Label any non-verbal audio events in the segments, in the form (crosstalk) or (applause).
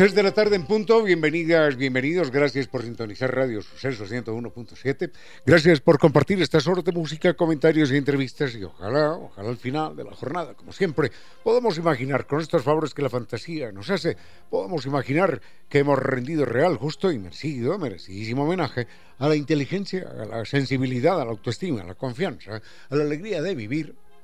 Tres de la tarde en punto, bienvenidas, bienvenidos, gracias por sintonizar Radio Suceso 101.7, gracias por compartir estas horas de música, comentarios y entrevistas. Y ojalá, ojalá al final de la jornada, como siempre, podamos imaginar con estos favores que la fantasía nos hace, podamos imaginar que hemos rendido real, justo y merecido, merecidísimo homenaje a la inteligencia, a la sensibilidad, a la autoestima, a la confianza, a la alegría de vivir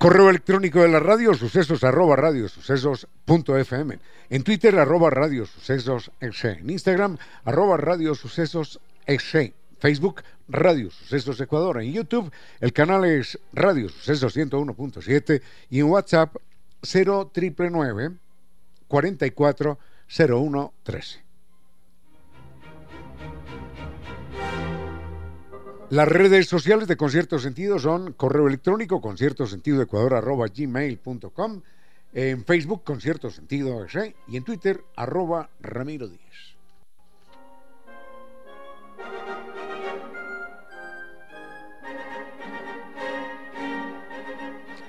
Correo electrónico de la radio, sucesos arroba. En Twitter, arroba radiosucesos En Instagram, arroba radiosucesos Facebook, Radio Sucesos Ecuador. En YouTube, el canal es Radio Sucesos 101.7 y en WhatsApp 0999 44 13. Las redes sociales de Concierto Sentido son correo electrónico conciertosentidoecuador.gmail.com en Facebook Concierto Sentido y en Twitter arroba Ramiro Díez.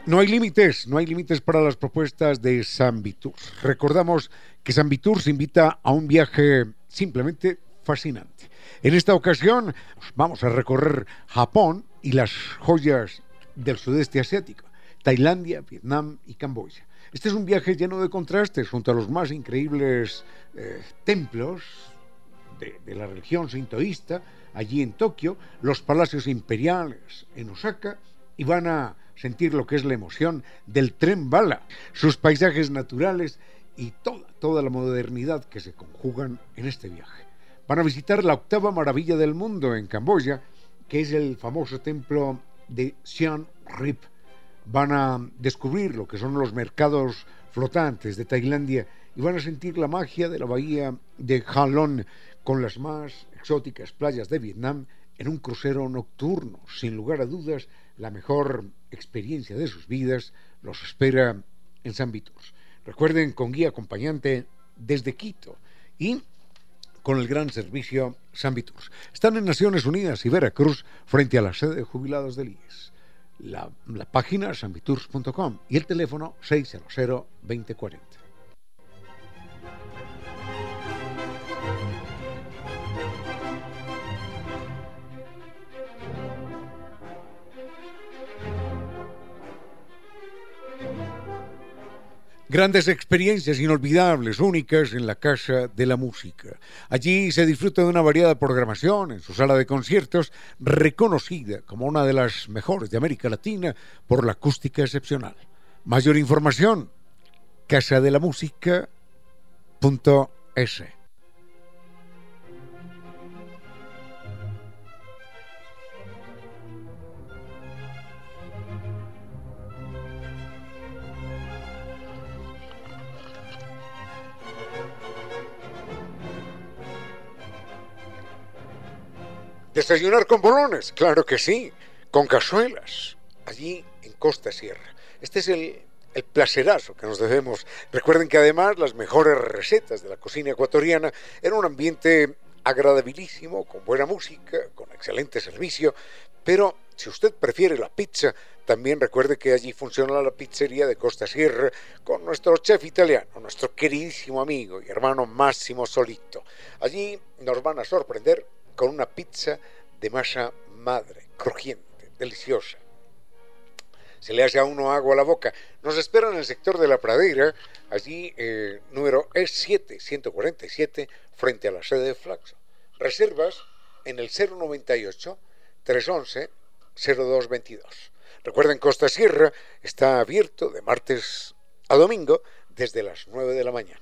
No hay límites, no hay límites para las propuestas de San Vitur. Recordamos que San Vitur se invita a un viaje simplemente fascinante. En esta ocasión vamos a recorrer Japón y las joyas del sudeste asiático, Tailandia, Vietnam y Camboya. Este es un viaje lleno de contrastes junto a los más increíbles eh, templos de, de, la religión sintoísta, allí en Tokio, los palacios imperiales en Osaka, y van a sentir lo que es la emoción del tren bala, sus paisajes naturales y toda, toda la modernidad que se conjugan en este viaje van a visitar la octava maravilla del mundo en Camboya, que es el famoso templo de Siem Reap. Van a descubrir lo que son los mercados flotantes de Tailandia y van a sentir la magia de la bahía de Halong con las más exóticas playas de Vietnam en un crucero nocturno. Sin lugar a dudas, la mejor experiencia de sus vidas los espera en San Vitus. Recuerden, con guía acompañante desde Quito y con el gran servicio San Viturs. Están en Naciones Unidas y Veracruz frente a la sede de jubilados del IES. La, página sanviturs.com y el teléfono 600 2040. Grandes experiencias inolvidables, únicas en la Casa de la Música. Allí se disfruta de una variada programación en su sala de conciertos, reconocida como una de las mejores de América Latina por la acústica excepcional. Mayor información, casadelamusica.es. Desayunar con bolones, claro que sí, con cazuelas, allí en Costa Sierra. Este es el, el placerazo que nos debemos. Recuerden que además las mejores recetas de la cocina ecuatoriana en un ambiente agradabilísimo, con buena música, con excelente servicio, pero si usted prefiere la pizza, también recuerde que allí funciona la pizzería de Costa Sierra con nuestro chef italiano, nuestro queridísimo amigo y hermano Máximo Solito. Allí nos van a sorprender con una pizza de masa madre, crujiente, deliciosa. Se le hace a uno agua a la boca. Nos espera en el sector de la pradera, allí eh, número E7, 147, frente a la sede de Flaxo. Reservas en el 098 311 0222. Recuerden, Costa Sierra está abierto de martes a domingo desde las 9 de la mañana.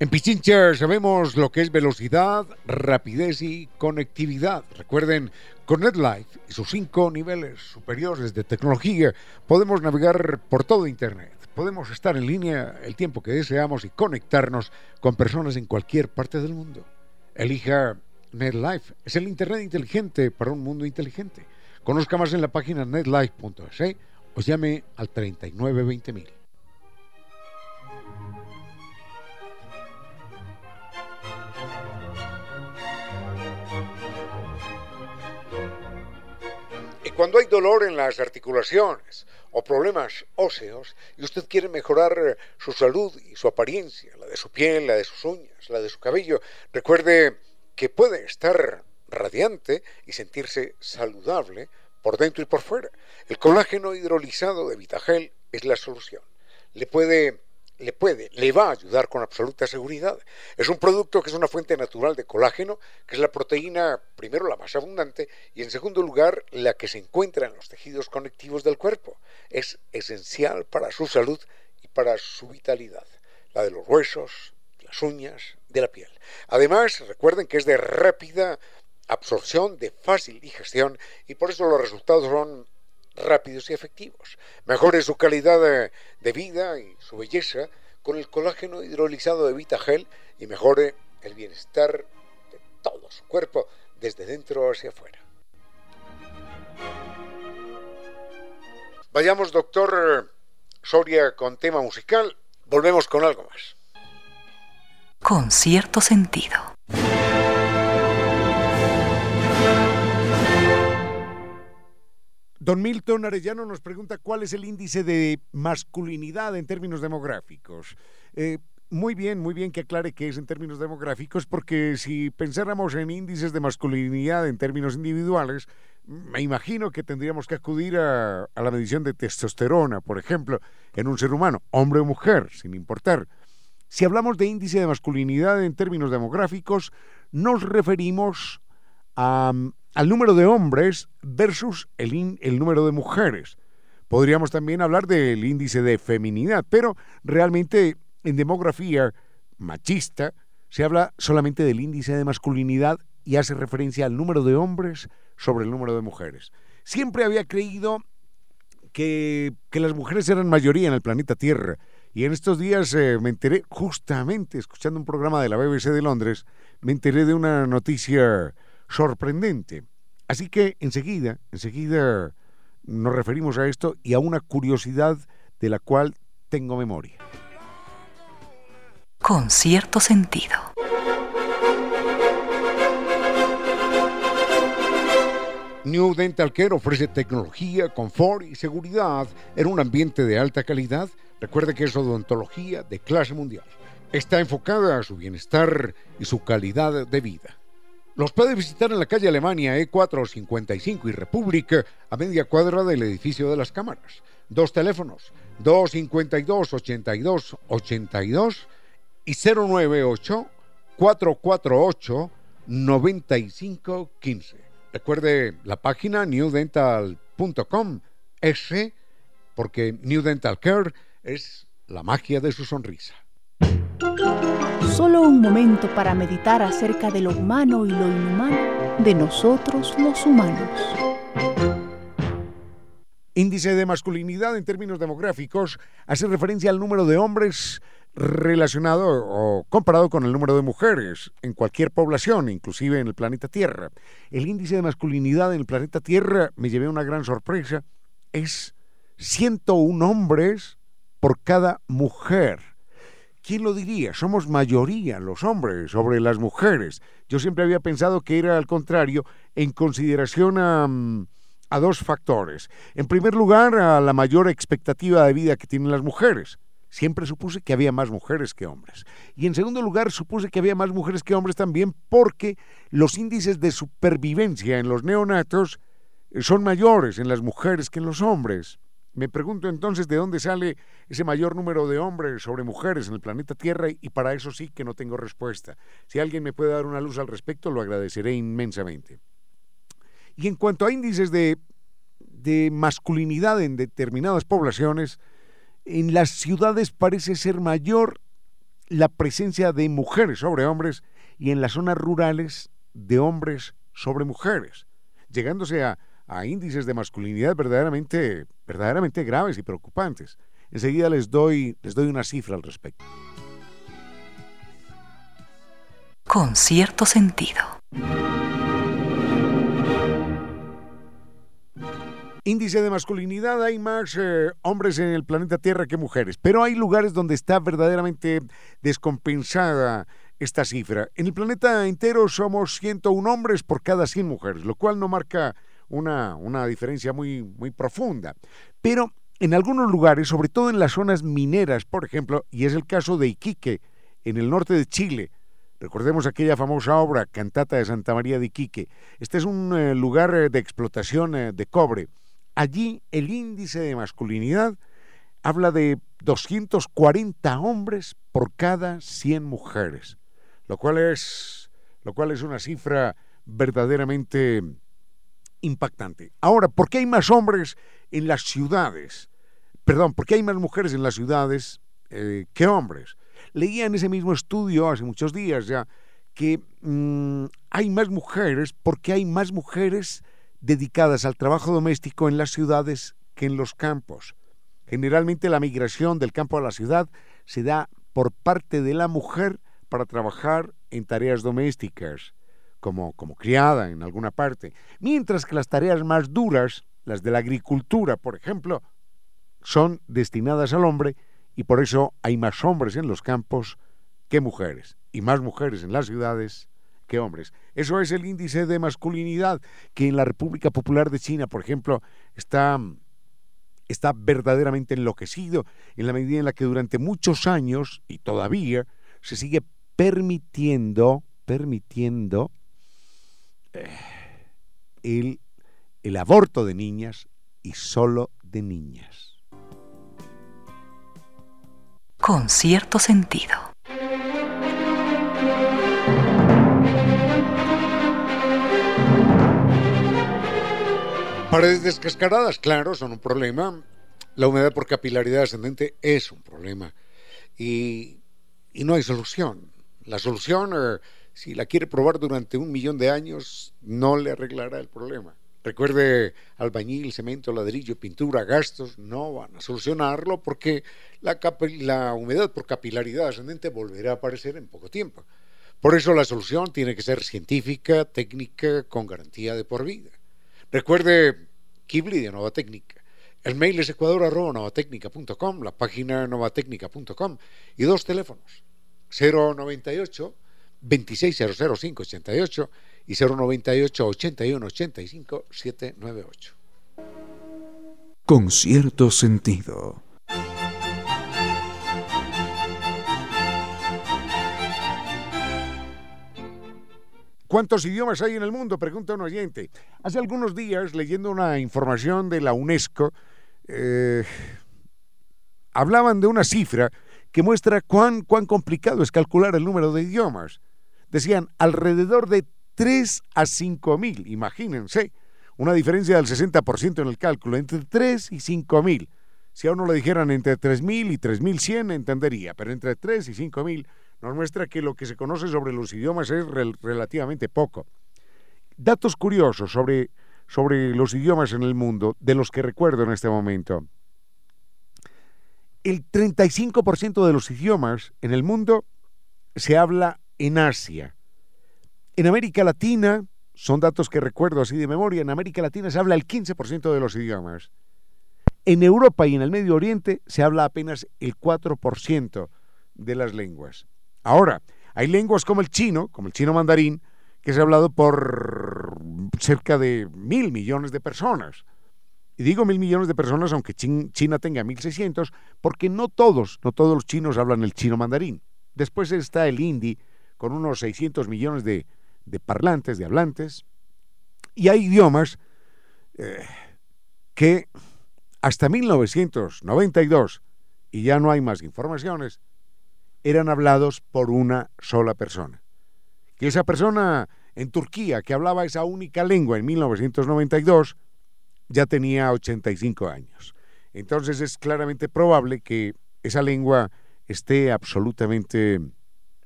En Pichincha sabemos lo que es velocidad, rapidez y conectividad. Recuerden, con NetLife y sus cinco niveles superiores de tecnología podemos navegar por todo Internet. Podemos estar en línea el tiempo que deseamos y conectarnos con personas en cualquier parte del mundo. Elija NetLife. Es el Internet inteligente para un mundo inteligente. Conozca más en la página netlife.es o llame al 3920.000. Cuando hay dolor en las articulaciones o problemas óseos y usted quiere mejorar su salud y su apariencia, la de su piel, la de sus uñas, la de su cabello, recuerde que puede estar radiante y sentirse saludable por dentro y por fuera. El colágeno hidrolizado de Vitagel es la solución. Le puede le puede, le va a ayudar con absoluta seguridad. Es un producto que es una fuente natural de colágeno, que es la proteína, primero la más abundante, y en segundo lugar, la que se encuentra en los tejidos conectivos del cuerpo. Es esencial para su salud y para su vitalidad, la de los huesos, las uñas, de la piel. Además, recuerden que es de rápida absorción, de fácil digestión, y por eso los resultados son rápidos y efectivos. Mejore su calidad de, vida y su belleza con el colágeno hidrolizado de Vitagel y mejore el bienestar de todo su cuerpo desde dentro hacia afuera. Vayamos, doctor Soria, con tema musical. Volvemos con algo más. Con cierto sentido. Don Milton Arellano nos pregunta cuál es el índice de masculinidad en términos demográficos. Eh, muy bien, muy bien que aclare qué es en términos demográficos, porque si pensáramos en índices de masculinidad en términos individuales, me imagino que tendríamos que acudir a, la medición de testosterona, por ejemplo, en un ser humano, hombre o mujer, sin importar. Si hablamos de índice de masculinidad en términos demográficos, nos referimos a, al número de hombres versus el, el número de mujeres. Podríamos también hablar del índice de feminidad, pero realmente en demografía machista se habla solamente del índice de masculinidad y hace referencia al número de hombres sobre el número de mujeres. Siempre había creído que, que las mujeres eran mayoría en el planeta Tierra y en estos días eh, me enteré, justamente escuchando un programa de la BBC de Londres, me enteré de una noticia sorprendente. Así que enseguida, enseguida nos referimos a esto y a una curiosidad de la cual tengo memoria. Con cierto sentido. New Dental Care ofrece tecnología, confort y seguridad en un ambiente de alta calidad. Recuerde que es odontología de clase mundial. Está enfocada a su bienestar y su calidad de vida. Los puede visitar en la calle Alemania E455 y República, a media cuadra del edificio de las cámaras. Dos teléfonos, 252-8282 y 098-448 9515. Recuerde la página newdental.com porque New Dental Care es la magia de su sonrisa. Solo un momento para meditar acerca de lo humano y lo inhumano de nosotros los humanos. Índice de masculinidad en términos demográficos hace referencia al número de hombres relacionado o comparado con el número de mujeres en cualquier población, inclusive en el planeta Tierra. El índice de masculinidad en el planeta Tierra, me llevé una gran sorpresa, es 101 hombres por cada mujer. ¿Quién lo diría? Somos mayoría los hombres sobre las mujeres. Yo siempre había pensado que era al contrario en consideración a, mm, a dos factores. En primer lugar, a la mayor expectativa de vida que tienen las mujeres. Siempre supuse que había más mujeres que hombres. Y en segundo lugar, supuse que había más mujeres que hombres también porque los índices de supervivencia en los neonatos eh, son mayores en las mujeres que en los hombres. Me pregunto entonces de dónde sale ese mayor número de hombres sobre mujeres en el planeta Tierra y para eso sí que no tengo respuesta. Si alguien me puede dar una luz al respecto, lo agradeceré inmensamente. Y en cuanto a índices de, masculinidad en determinadas poblaciones, en las ciudades parece ser mayor la presencia de mujeres sobre hombres y en las zonas rurales de hombres sobre mujeres, llegándose a, índices de masculinidad verdaderamente, verdaderamente graves y preocupantes. Enseguida les doy, les doy una cifra al respecto. Con cierto sentido. Índice de masculinidad, hay más eh, hombres en el planeta Tierra que mujeres, pero hay lugares donde está verdaderamente descompensada esta cifra. En el planeta entero somos 101 hombres por cada 100 mujeres, lo cual no marca una, una diferencia muy, muy profunda. Pero en algunos lugares, sobre todo en las zonas mineras, por ejemplo, y es el caso de Iquique, en el norte de Chile, Recordemos aquella famosa obra, Cantata de Santa María de Iquique. Este es un eh, lugar eh, de explotación de cobre. Allí el índice de masculinidad habla de 240 hombres por cada 100 mujeres, lo cual es, lo cual es una cifra verdaderamente impactante. Ahora, ¿por qué hay más hombres en las ciudades? Perdón, ¿por qué hay más mujeres en las ciudades eh, que hombres? Leía en ese mismo estudio hace muchos días ya que mm, hay más mujeres porque hay más mujeres dedicadas al trabajo doméstico en las ciudades que en los campos. Generalmente la migración del campo a la ciudad se da por parte de la mujer para trabajar en tareas domésticas, como, como criada en alguna parte, mientras que las tareas más duras, las de la agricultura, por ejemplo, son destinadas al hombre y por eso hay más hombres en los campos que mujeres, y más mujeres en las ciudades que hombres. Eso es el índice de masculinidad que en la República Popular de China, por ejemplo, está, está verdaderamente enloquecido en la medida en la que durante muchos años y todavía se sigue permitiendo, permitiendo el, el aborto de niñas y solo de niñas. Con cierto sentido. Paredes descascaradas, claro, son un problema. La humedad por capilaridad ascendente es un problema. Y, no hay solución. La solución, eh, si la quiere probar durante un millón de años, no le arreglará el problema. Recuerde, albañil, cemento, ladrillo, pintura, gastos, no van a solucionarlo porque la, humedad por capilaridad ascendente volverá a aparecer en poco tiempo. Por eso la solución tiene que ser científica, técnica, con garantía de por vida. Recuerde Kibli de Nova Técnica. El mail es ecuador.novatecnica.com, la página novatecnica.com y dos teléfonos, 098 2600588 y 098 81 85 798. Con cierto sentido. ¿Cuántos idiomas hay en el mundo? Pregunta un oyente. Hace algunos días, leyendo una información de la UNESCO, eh, hablaban de una cifra que muestra cuán, cuán complicado es calcular el número de idiomas. Decían, alrededor de 3 a 5 mil, imagínense, una diferencia del 60% en el cálculo, entre 3 y 5 mil. Si a uno le dijeran entre 3 mil y 3 mil 100, entendería, pero entre 3 y 5 mil nos muestra que lo que se conoce sobre los idiomas es relativamente poco. Datos curiosos sobre, sobre los idiomas en el mundo, de los que recuerdo en este momento. El 35% de los idiomas en el mundo se habla en Asia. En América Latina, son datos que recuerdo así de memoria, en América Latina se habla el 15% de los idiomas. En Europa y en el Medio Oriente se habla apenas el 4% de las lenguas. Ahora, hay lenguas como el chino, como el chino mandarín, que se ha hablado por cerca de mil millones de personas. Y digo mil millones de personas, aunque China tenga 1.600, porque no todos, no todos los chinos hablan el chino mandarín. Después está el hindi, con unos 600 millones de, parlantes, de hablantes. Y hay idiomas eh, que hasta 1992, y ya no hay más informaciones, eran hablados por una sola persona. Que esa persona en Turquía, que hablaba esa única lengua en 1992, ya tenía 85 años. Entonces es claramente probable que esa lengua esté absolutamente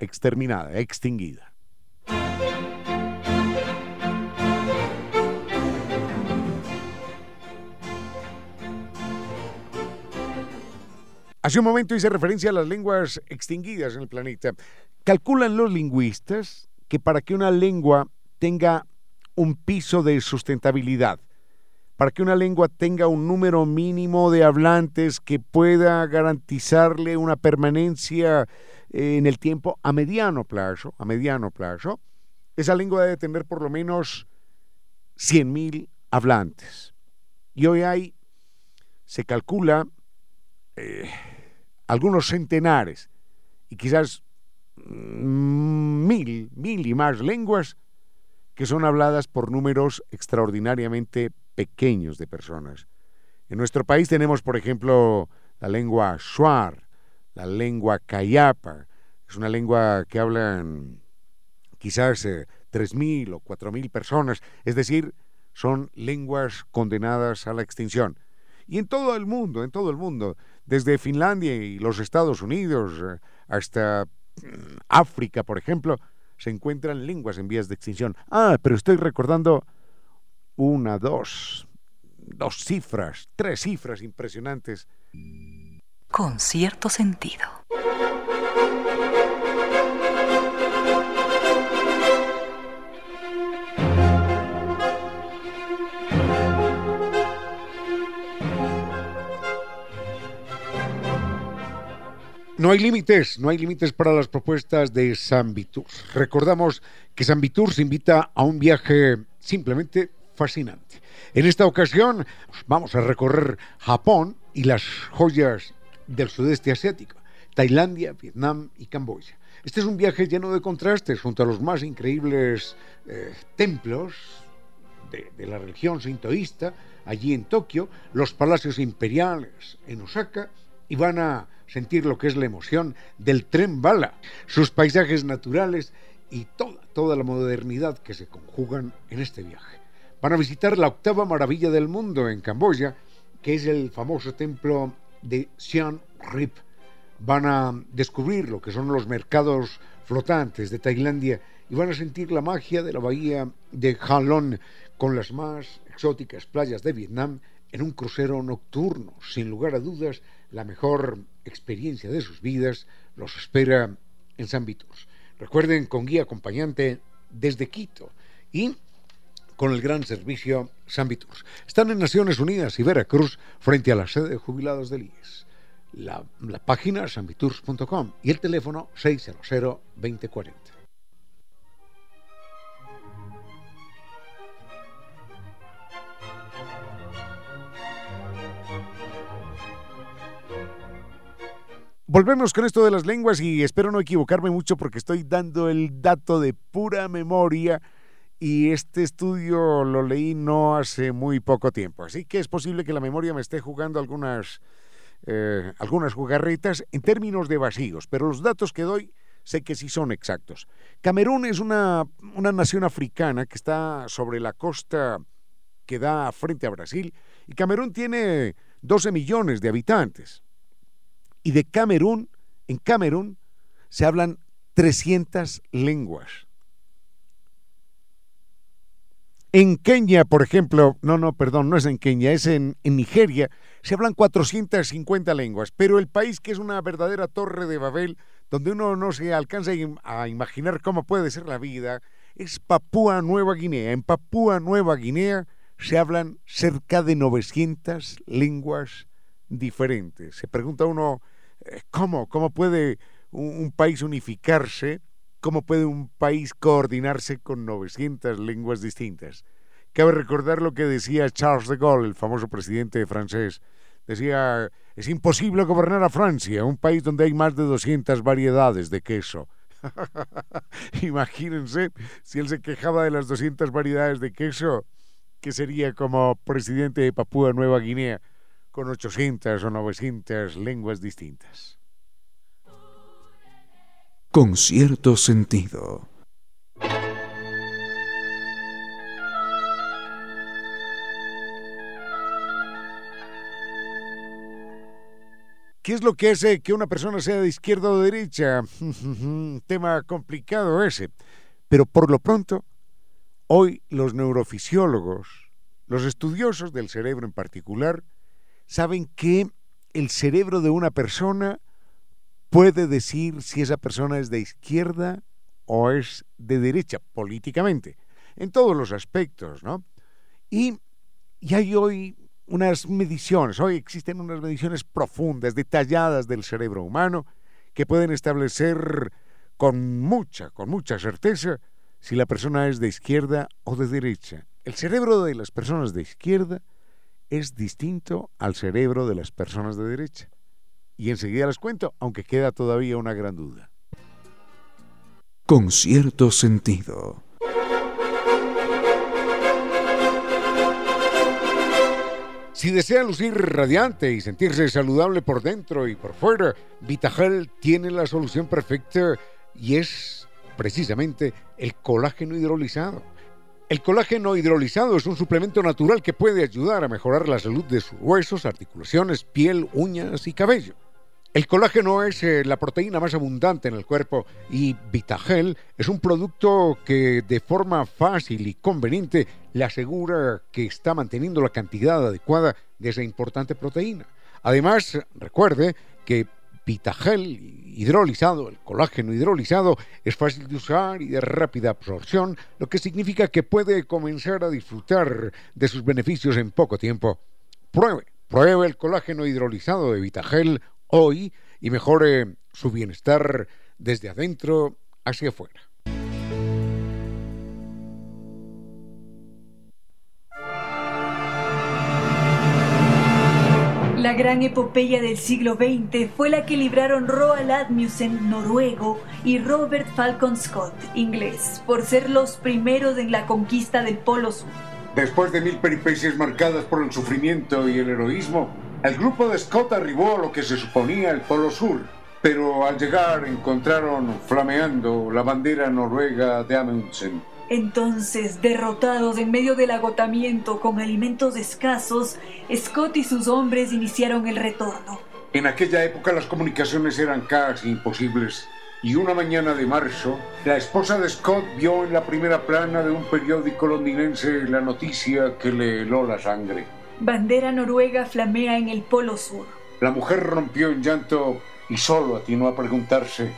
exterminada, extinguida. Hace un momento hice referencia a las lenguas extinguidas en el planeta. Calculan los lingüistas que para que una lengua tenga un piso de sustentabilidad, para que una lengua tenga un número mínimo de hablantes que pueda garantizarle una permanencia eh, en el tiempo a mediano plazo, a mediano plazo, esa lengua debe tener por lo menos 100.000 hablantes. Y hoy hay, se calcula, eh, algunos centenares y quizás mm, mil, mil y más lenguas que son habladas por números extraordinariamente pequeños de personas. En nuestro país tenemos, por ejemplo, la lengua shuar, la lengua cayapa, es una lengua que hablan quizás eh, tres mil o cuatro mil personas, es decir, son lenguas condenadas a la extinción. Y en todo el mundo, en todo el mundo, desde Finlandia y los Estados Unidos eh, hasta mm, África, por ejemplo, se encuentran lenguas en vías de extinción. Ah, pero estoy recordando una, dos, dos cifras, tres cifras impresionantes. Con cierto sentido. No hay límites, no hay límites para las propuestas de San Vitur. Recordamos que San Vitur se invita a un viaje simplemente fascinante. En esta ocasión vamos a recorrer Japón y las joyas del sudeste asiático, Tailandia, Vietnam y Camboya. Este es un viaje lleno de contrastes junto a los más increíbles eh, templos de, de la religión sintoísta allí en Tokio, los palacios imperiales en Osaka y van a sentir lo que es la emoción del tren bala, sus paisajes naturales y toda, toda la modernidad que se conjugan en este viaje. Van a visitar la octava maravilla del mundo en Camboya, que es el famoso templo de Siam Rip. Van a descubrir lo que son los mercados flotantes de Tailandia y van a sentir la magia de la bahía de Halong con las más exóticas playas de Vietnam en un crucero nocturno, sin lugar a dudas, la mejor experiencia de sus vidas los espera en San Vitus. Recuerden, con guía acompañante desde Quito y con el gran servicio San. Están en Naciones Unidas y Veracruz frente a la sede de jubilados del IES. La, la página sanviturs.com y el teléfono 600 2040. Volvemos con esto de las lenguas y espero no equivocarme mucho porque estoy dando el dato de pura memoria y este estudio lo leí no hace muy poco tiempo. Así que es posible que la memoria me esté jugando algunas, eh, algunas jugarretas en términos de vacíos, pero los datos que doy sé que sí son exactos. Camerún es una, una nación africana que está sobre la costa que da frente a Brasil y Camerún tiene 12 millones de habitantes. Y de Camerún, en Camerún se hablan 300 lenguas. En Kenia, por ejemplo, no, no, perdón, no es en Kenia, es en, Nigeria, se hablan 450 lenguas, pero el país que es una verdadera torre de Babel, donde uno no se alcanza a imaginar cómo puede ser la vida, es Papúa Nueva Guinea. En Papúa Nueva Guinea se hablan cerca de 900 lenguas diferentes. Se pregunta uno, eh, ¿cómo? ¿Cómo puede un, país unificarse? ¿Cómo puede un país coordinarse con 900 lenguas distintas? Cabe recordar lo que decía Charles de Gaulle, el famoso presidente francés. Decía, es imposible gobernar a Francia, un país donde hay más de 200 variedades de queso. (laughs) Imagínense si él se quejaba de las 200 variedades de queso, que sería como presidente de Papúa Nueva Guinea, con 800 o 900 lenguas distintas con cierto sentido. ¿Qué es lo que hace que una persona sea de izquierda o de derecha? (laughs) Tema complicado ese. Pero por lo pronto, hoy los neurofisiólogos, los estudiosos del cerebro en particular, saben que el cerebro de una persona puede decir si esa persona es de izquierda o es de derecha políticamente, en todos los aspectos, ¿no? Y, hay hoy unas mediciones, hoy existen unas mediciones profundas, detalladas del cerebro humano, que pueden establecer con mucha, con mucha certeza si la persona es de izquierda o de derecha. El cerebro de las personas de izquierda es distinto al cerebro de las personas de derecha y enseguida les cuento, aunque queda todavía una gran duda. Con cierto sentido. Si desea lucir radiante y sentirse saludable por dentro y por fuera, Vitagel tiene la solución perfecta y es precisamente el colágeno hidrolizado. El colágeno hidrolizado es un suplemento natural que puede ayudar a mejorar la salud de sus huesos, articulaciones, piel, uñas y cabello. El colágeno es eh, la proteína más abundante en el cuerpo y Vitagel es un producto que de forma fácil y conveniente le asegura que está manteniendo la cantidad adecuada de esa importante proteína. Además, recuerde que Vitagel hidrolizado, el colágeno hidrolizado, es fácil de usar y de rápida absorción, lo que significa que puede comenzar a disfrutar de sus beneficios en poco tiempo. Pruebe, pruebe el colágeno hidrolizado de Vitagel hoy y mejore su bienestar desde adentro hacia afuera. La gran epopeya del siglo XX fue la que libraron Roald Admussen, noruego, y Robert Falcon Scott, inglés, por ser los primeros en la conquista del Polo Sur. Después de mil peripecias marcadas por el sufrimiento y el heroísmo, el grupo de Scott arribó a lo que se suponía el Polo Sur, pero al llegar encontraron flameando la bandera noruega de Amundsen. Entonces, derrotados en medio del agotamiento con alimentos escasos, Scott y sus hombres iniciaron el retorno. En aquella época las comunicaciones eran casi imposibles y una mañana de marzo, la esposa de Scott vio en la primera plana de un periódico londinense la noticia que le heló la sangre. Bandera noruega flamea en el Polo Sur. La mujer rompió en llanto y solo atinó a preguntarse.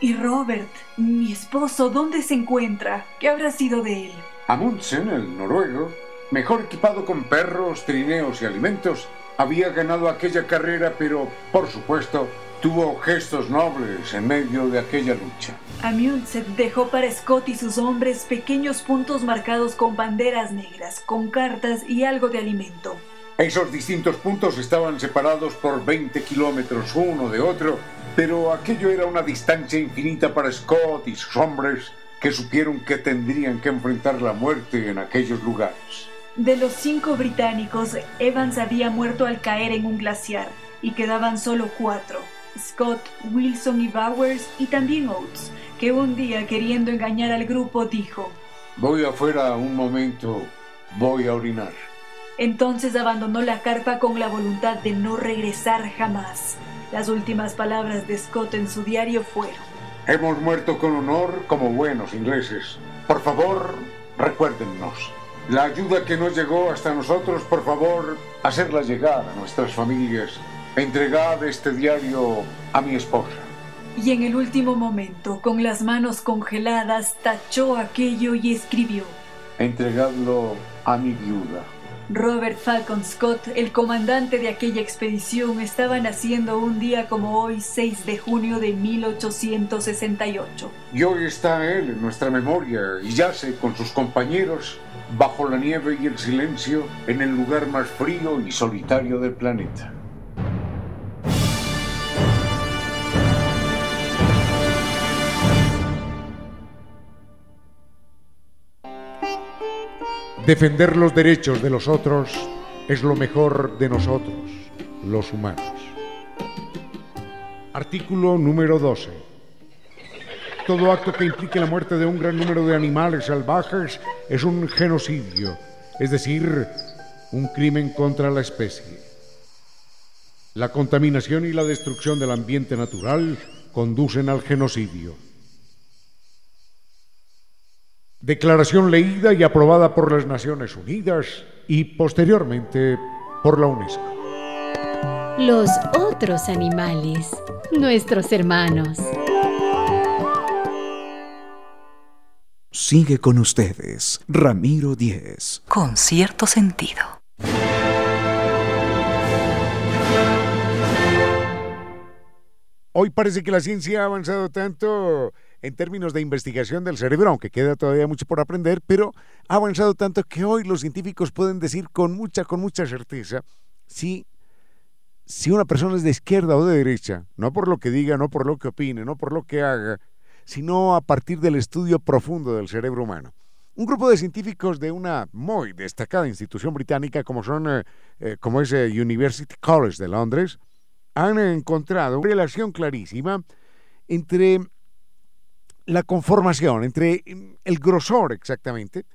¿Y Robert, mi esposo, dónde se encuentra? ¿Qué habrá sido de él? Amundsen, el noruego, mejor equipado con perros, trineos y alimentos, había ganado aquella carrera, pero, por supuesto, tuvo gestos nobles en medio de aquella lucha. Amundsen dejó para Scott y sus hombres pequeños puntos marcados con banderas negras, con cartas y algo de alimento. Esos distintos puntos estaban separados por 20 kilómetros uno de otro, pero aquello era una distancia infinita para Scott y sus hombres que supieron que tendrían que enfrentar la muerte en aquellos lugares. De los cinco británicos, Evans había muerto al caer en un glaciar y quedaban solo cuatro. Scott, Wilson y Bowers y también Oates, que un día queriendo engañar al grupo dijo, Voy afuera un momento, voy a orinar. Entonces abandonó la carpa con la voluntad de no regresar jamás. Las últimas palabras de Scott en su diario fueron, Hemos muerto con honor como buenos ingleses. Por favor, recuérdennos. La ayuda que nos llegó hasta nosotros, por favor, hacerla llegar a nuestras familias. Entregad este diario a mi esposa. Y en el último momento, con las manos congeladas, tachó aquello y escribió, Entregadlo a mi viuda. Robert Falcon Scott, el comandante de aquella expedición, estaba naciendo un día como hoy, 6 de junio de 1868. Y hoy está él en nuestra memoria y yace con sus compañeros bajo la nieve y el silencio en el lugar más frío y solitario del planeta. Defender los derechos de los otros es lo mejor de nosotros, los humanos. Artículo número 12. Todo acto que implique la muerte de un gran número de animales salvajes es un genocidio, es decir, un crimen contra la especie. La contaminación y la destrucción del ambiente natural conducen al genocidio. Declaración leída y aprobada por las Naciones Unidas y posteriormente por la UNESCO. Los otros animales, nuestros hermanos. Sigue con ustedes, Ramiro Díez. Con cierto sentido. Hoy parece que la ciencia ha avanzado tanto en términos de investigación del cerebro, aunque queda todavía mucho por aprender, pero ha avanzado tanto que hoy los científicos pueden decir con mucha, con mucha certeza si, si una persona es de izquierda o de derecha, no por lo que diga, no por lo que opine, no por lo que haga, sino a partir del estudio profundo del cerebro humano. Un grupo de científicos de una muy destacada institución británica como son eh, eh, como es eh, University College de Londres han encontrado una relación clarísima entre la conformación, entre el grosor exactamente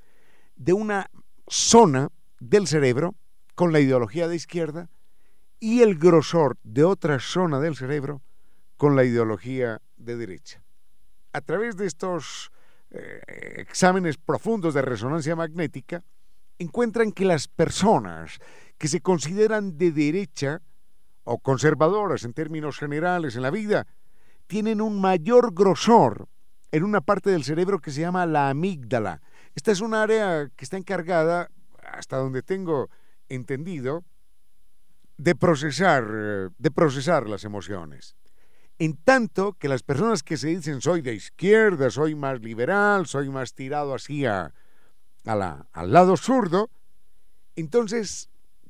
de una zona del cerebro con la ideología de izquierda y el grosor de otra zona del cerebro con la ideología de derecha. A través de estos eh, exámenes profundos de resonancia magnética, encuentran que las personas que se consideran de derecha o conservadoras en términos generales en la vida, tienen un mayor grosor en una parte del cerebro que se llama la amígdala. Esta es un área que está encargada, hasta donde tengo entendido, de procesar, de procesar las emociones. En tanto que las personas que se dicen soy de izquierda, soy más liberal, soy más tirado así a, la, al lado zurdo, entonces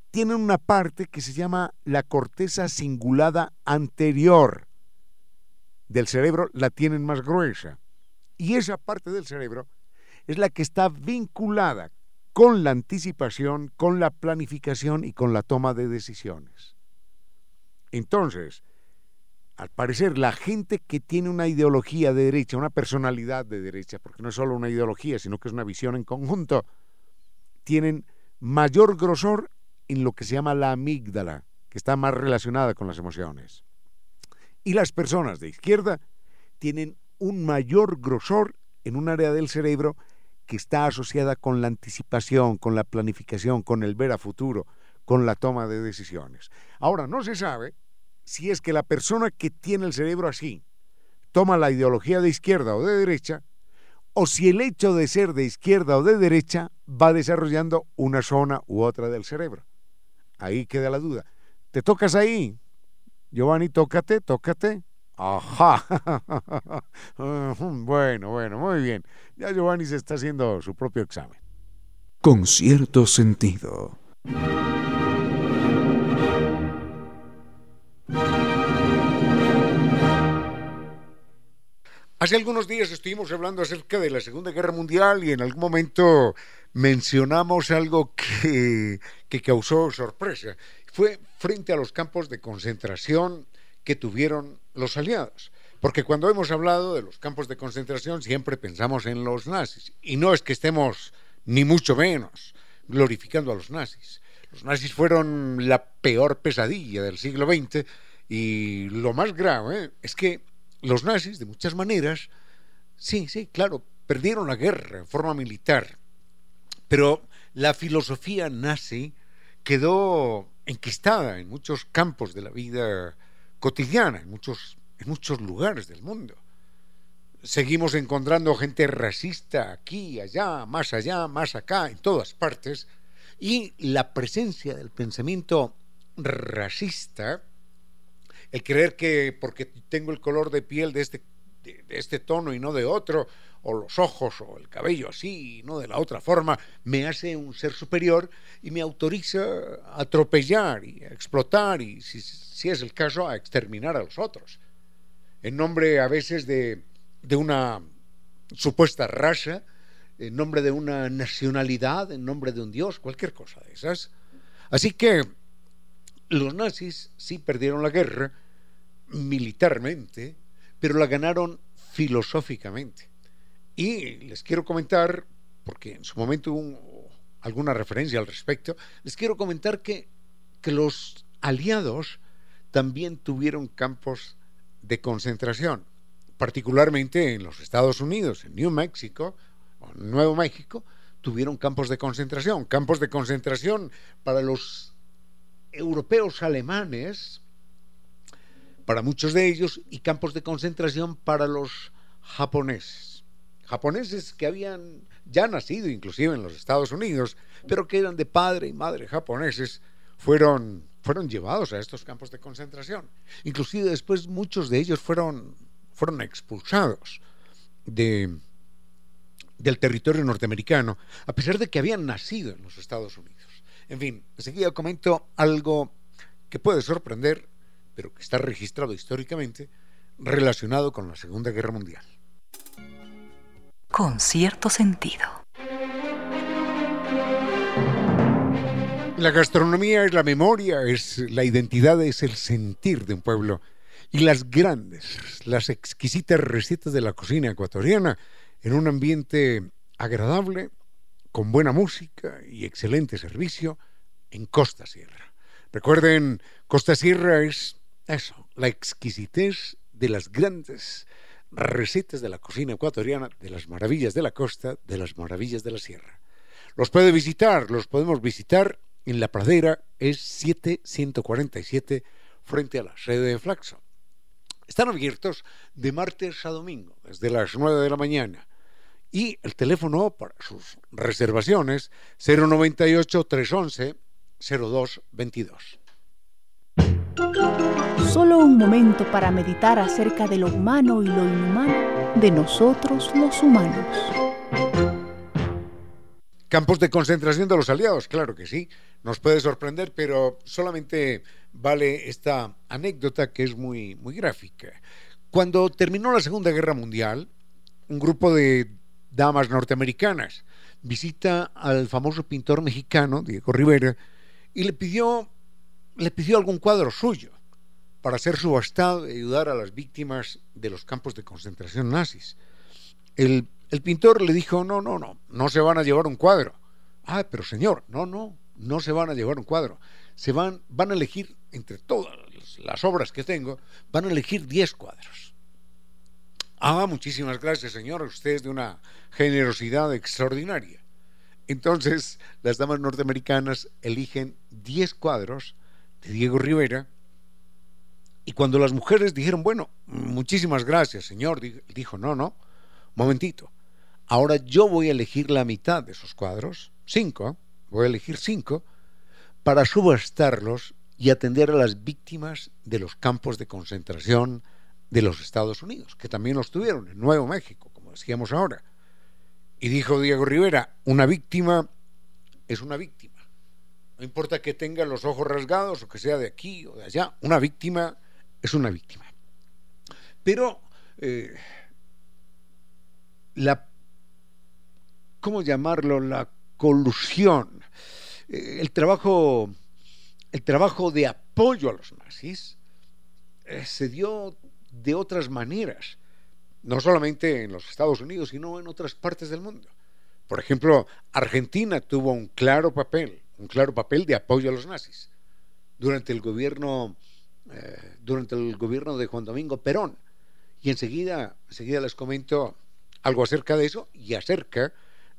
tienen una parte que se llama la corteza cingulada anterior del cerebro, la tienen más gruesa. Y esa parte del cerebro es la que está vinculada con la anticipación, con la planificación y con la toma de decisiones. Entonces, al parecer, la gente que tiene una ideología de derecha, una personalidad de derecha, porque no es solo una ideología, sino que es una visión en conjunto, tienen mayor grosor en lo que se llama la amígdala, que está más relacionada con las emociones. Y las personas de izquierda tienen un mayor grosor en un área del cerebro que está asociada con la anticipación, con la planificación, con el ver a futuro, con la toma de decisiones. Ahora, no se sabe si es que la persona que tiene el cerebro así toma la ideología de izquierda o de derecha, o si el hecho de ser de izquierda o de derecha va desarrollando una zona u otra del cerebro. Ahí queda la duda. ¿Te tocas ahí? Giovanni, tócate, tócate. Ajá. (laughs) bueno, bueno, muy bien. Ya Giovanni se está haciendo su propio examen. Con cierto sentido. Hace algunos días estuvimos hablando acerca de la Segunda Guerra Mundial y en algún momento mencionamos algo que, que causó sorpresa. Fue frente a los campos de concentración que tuvieron los aliados. Porque cuando hemos hablado de los campos de concentración siempre pensamos en los nazis. Y no es que estemos, ni mucho menos, glorificando a los nazis. Los nazis fueron la peor pesadilla del siglo XX y lo más grave es que los nazis, de muchas maneras, sí, sí, claro, perdieron la guerra en forma militar, pero la filosofía nazi quedó enquistada en muchos campos de la vida cotidiana, en muchos, en muchos lugares del mundo. Seguimos encontrando gente racista aquí, allá, más allá, más acá, en todas partes, y la presencia del pensamiento racista, el creer que porque tengo el color de piel de este, de, este tono y no de otro, o los ojos o el cabello así no de la otra forma, me hace un ser superior y me autoriza a atropellar y a explotar y, si, si es el caso, a exterminar a los otros. En nombre a veces de, de una supuesta raza, en nombre de una nacionalidad, en nombre de un dios, cualquier cosa de esas. Así que los nazis sí perdieron la guerra militarmente, pero la ganaron filosóficamente. Y les quiero comentar, porque en su momento hubo alguna referencia al respecto, les quiero comentar que, que los aliados también tuvieron campos de concentración, particularmente en los Estados Unidos, en New Mexico, Nuevo México, tuvieron campos de concentración, campos de concentración para los europeos alemanes, para muchos de ellos, y campos de concentración para los japoneses. Japoneses que habían ya nacido inclusive en los Estados Unidos, pero que eran de padre y madre japoneses, fueron, fueron llevados a estos campos de concentración. Inclusive después muchos de ellos fueron, fueron expulsados de, del territorio norteamericano, a pesar de que habían nacido en los Estados Unidos. En fin, enseguida comento algo que puede sorprender, pero que está registrado históricamente, relacionado con la Segunda Guerra Mundial. Con cierto sentido. La gastronomía es la memoria, es la identidad, es el sentir de un pueblo. Y las grandes, las exquisitas recetas de la cocina ecuatoriana en un ambiente agradable, con buena música y excelente servicio en Costa Sierra. Recuerden, Costa Sierra es eso, la exquisitez de las grandes recetas de la cocina ecuatoriana, de las maravillas de la costa, de las maravillas de la sierra. Los puede visitar, los podemos visitar en la pradera, es 7147 frente a la sede de Flaxo. Están abiertos de martes a domingo, desde las 9 de la mañana y el teléfono para sus reservaciones 098 311 0222. Solo un momento para meditar acerca de lo humano y lo inhumano de nosotros los humanos. Campos de concentración de los aliados, claro que sí, nos puede sorprender, pero solamente vale esta anécdota que es muy, muy gráfica. Cuando terminó la Segunda Guerra Mundial, un grupo de damas norteamericanas. Visita al famoso pintor mexicano, Diego Rivera, y le pidió, le pidió algún cuadro suyo para ser subastado y ayudar a las víctimas de los campos de concentración nazis. El, el pintor le dijo, no, no, no, no se van a llevar un cuadro. Ah, pero señor, no, no, no se van a llevar un cuadro. Se van, van a elegir, entre todas las obras que tengo, van a elegir 10 cuadros. Ah, muchísimas gracias, señor. Usted es de una generosidad extraordinaria. Entonces, las damas norteamericanas eligen 10 cuadros de Diego Rivera. Y cuando las mujeres dijeron, bueno, muchísimas gracias, señor, dijo, no, no, momentito. Ahora yo voy a elegir la mitad de esos cuadros, cinco, voy a elegir cinco, para subastarlos y atender a las víctimas de los campos de concentración, de los Estados Unidos, que también los tuvieron en Nuevo México, como decíamos ahora. Y dijo Diego Rivera, una víctima es una víctima. No importa que tenga los ojos rasgados o que sea de aquí o de allá, una víctima es una víctima. Pero eh, la, ¿cómo llamarlo? La colusión, eh, el trabajo, el trabajo de apoyo a los nazis, eh, se dio de otras maneras, no solamente en los Estados Unidos, sino en otras partes del mundo. Por ejemplo, Argentina tuvo un claro papel, un claro papel de apoyo a los nazis durante el gobierno, eh, durante el gobierno de Juan Domingo Perón. Y enseguida, enseguida les comento algo acerca de eso y acerca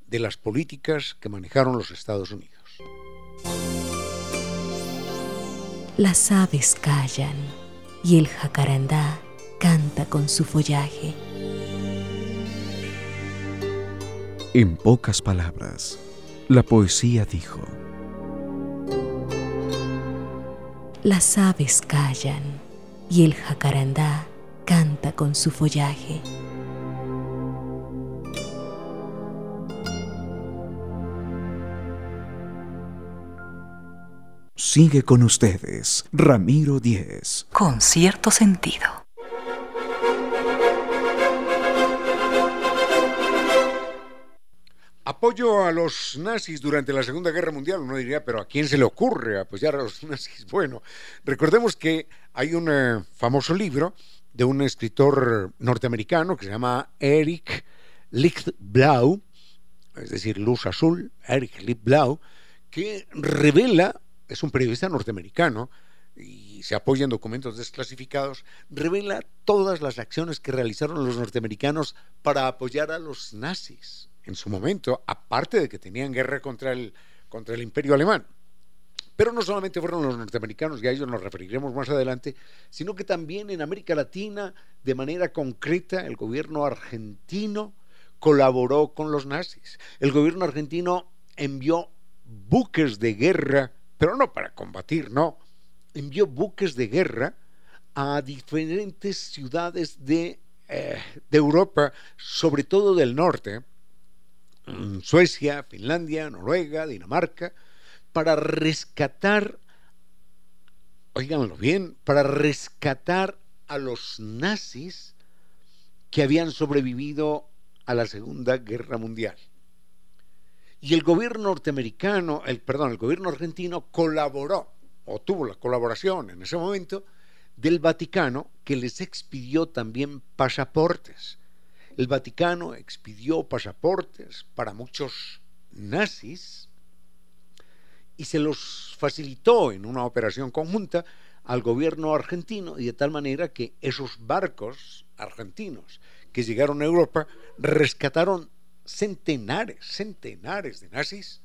de las políticas que manejaron los Estados Unidos. Las aves callan y el jacarandá canta con su follaje. En pocas palabras, la poesía dijo, Las aves callan y el jacarandá canta con su follaje. Sigue con ustedes, Ramiro Díez. Con cierto sentido. Apoyo a los nazis durante la Segunda Guerra Mundial, uno diría, pero ¿a quién se le ocurre apoyar a los (laughs) nazis? Bueno, recordemos que hay un eh, famoso libro de un escritor norteamericano que se llama Eric Lichtblau, es decir, luz azul, Eric Lichtblau, que revela es un periodista norteamericano y se apoya en documentos desclasificados, revela todas las acciones que realizaron los norteamericanos para apoyar a los nazis en su momento, aparte de que tenían guerra contra el, contra el imperio alemán. Pero no solamente fueron los norteamericanos, y a ellos nos referiremos más adelante, sino que también en América Latina, de manera concreta, el gobierno argentino colaboró con los nazis. El gobierno argentino envió buques de guerra pero no para combatir, no. Envió buques de guerra a diferentes ciudades de, eh, de Europa, sobre todo del norte, Suecia, Finlandia, Noruega, Dinamarca, para rescatar, oíganlo bien, para rescatar a los nazis que habían sobrevivido a la Segunda Guerra Mundial. Y el gobierno norteamericano, el, perdón, el gobierno argentino colaboró, o tuvo la colaboración en ese momento, del Vaticano, que les expidió también pasaportes. El Vaticano expidió pasaportes para muchos nazis y se los facilitó en una operación conjunta al gobierno argentino y de tal manera que esos barcos argentinos que llegaron a Europa rescataron centenares, centenares de nazis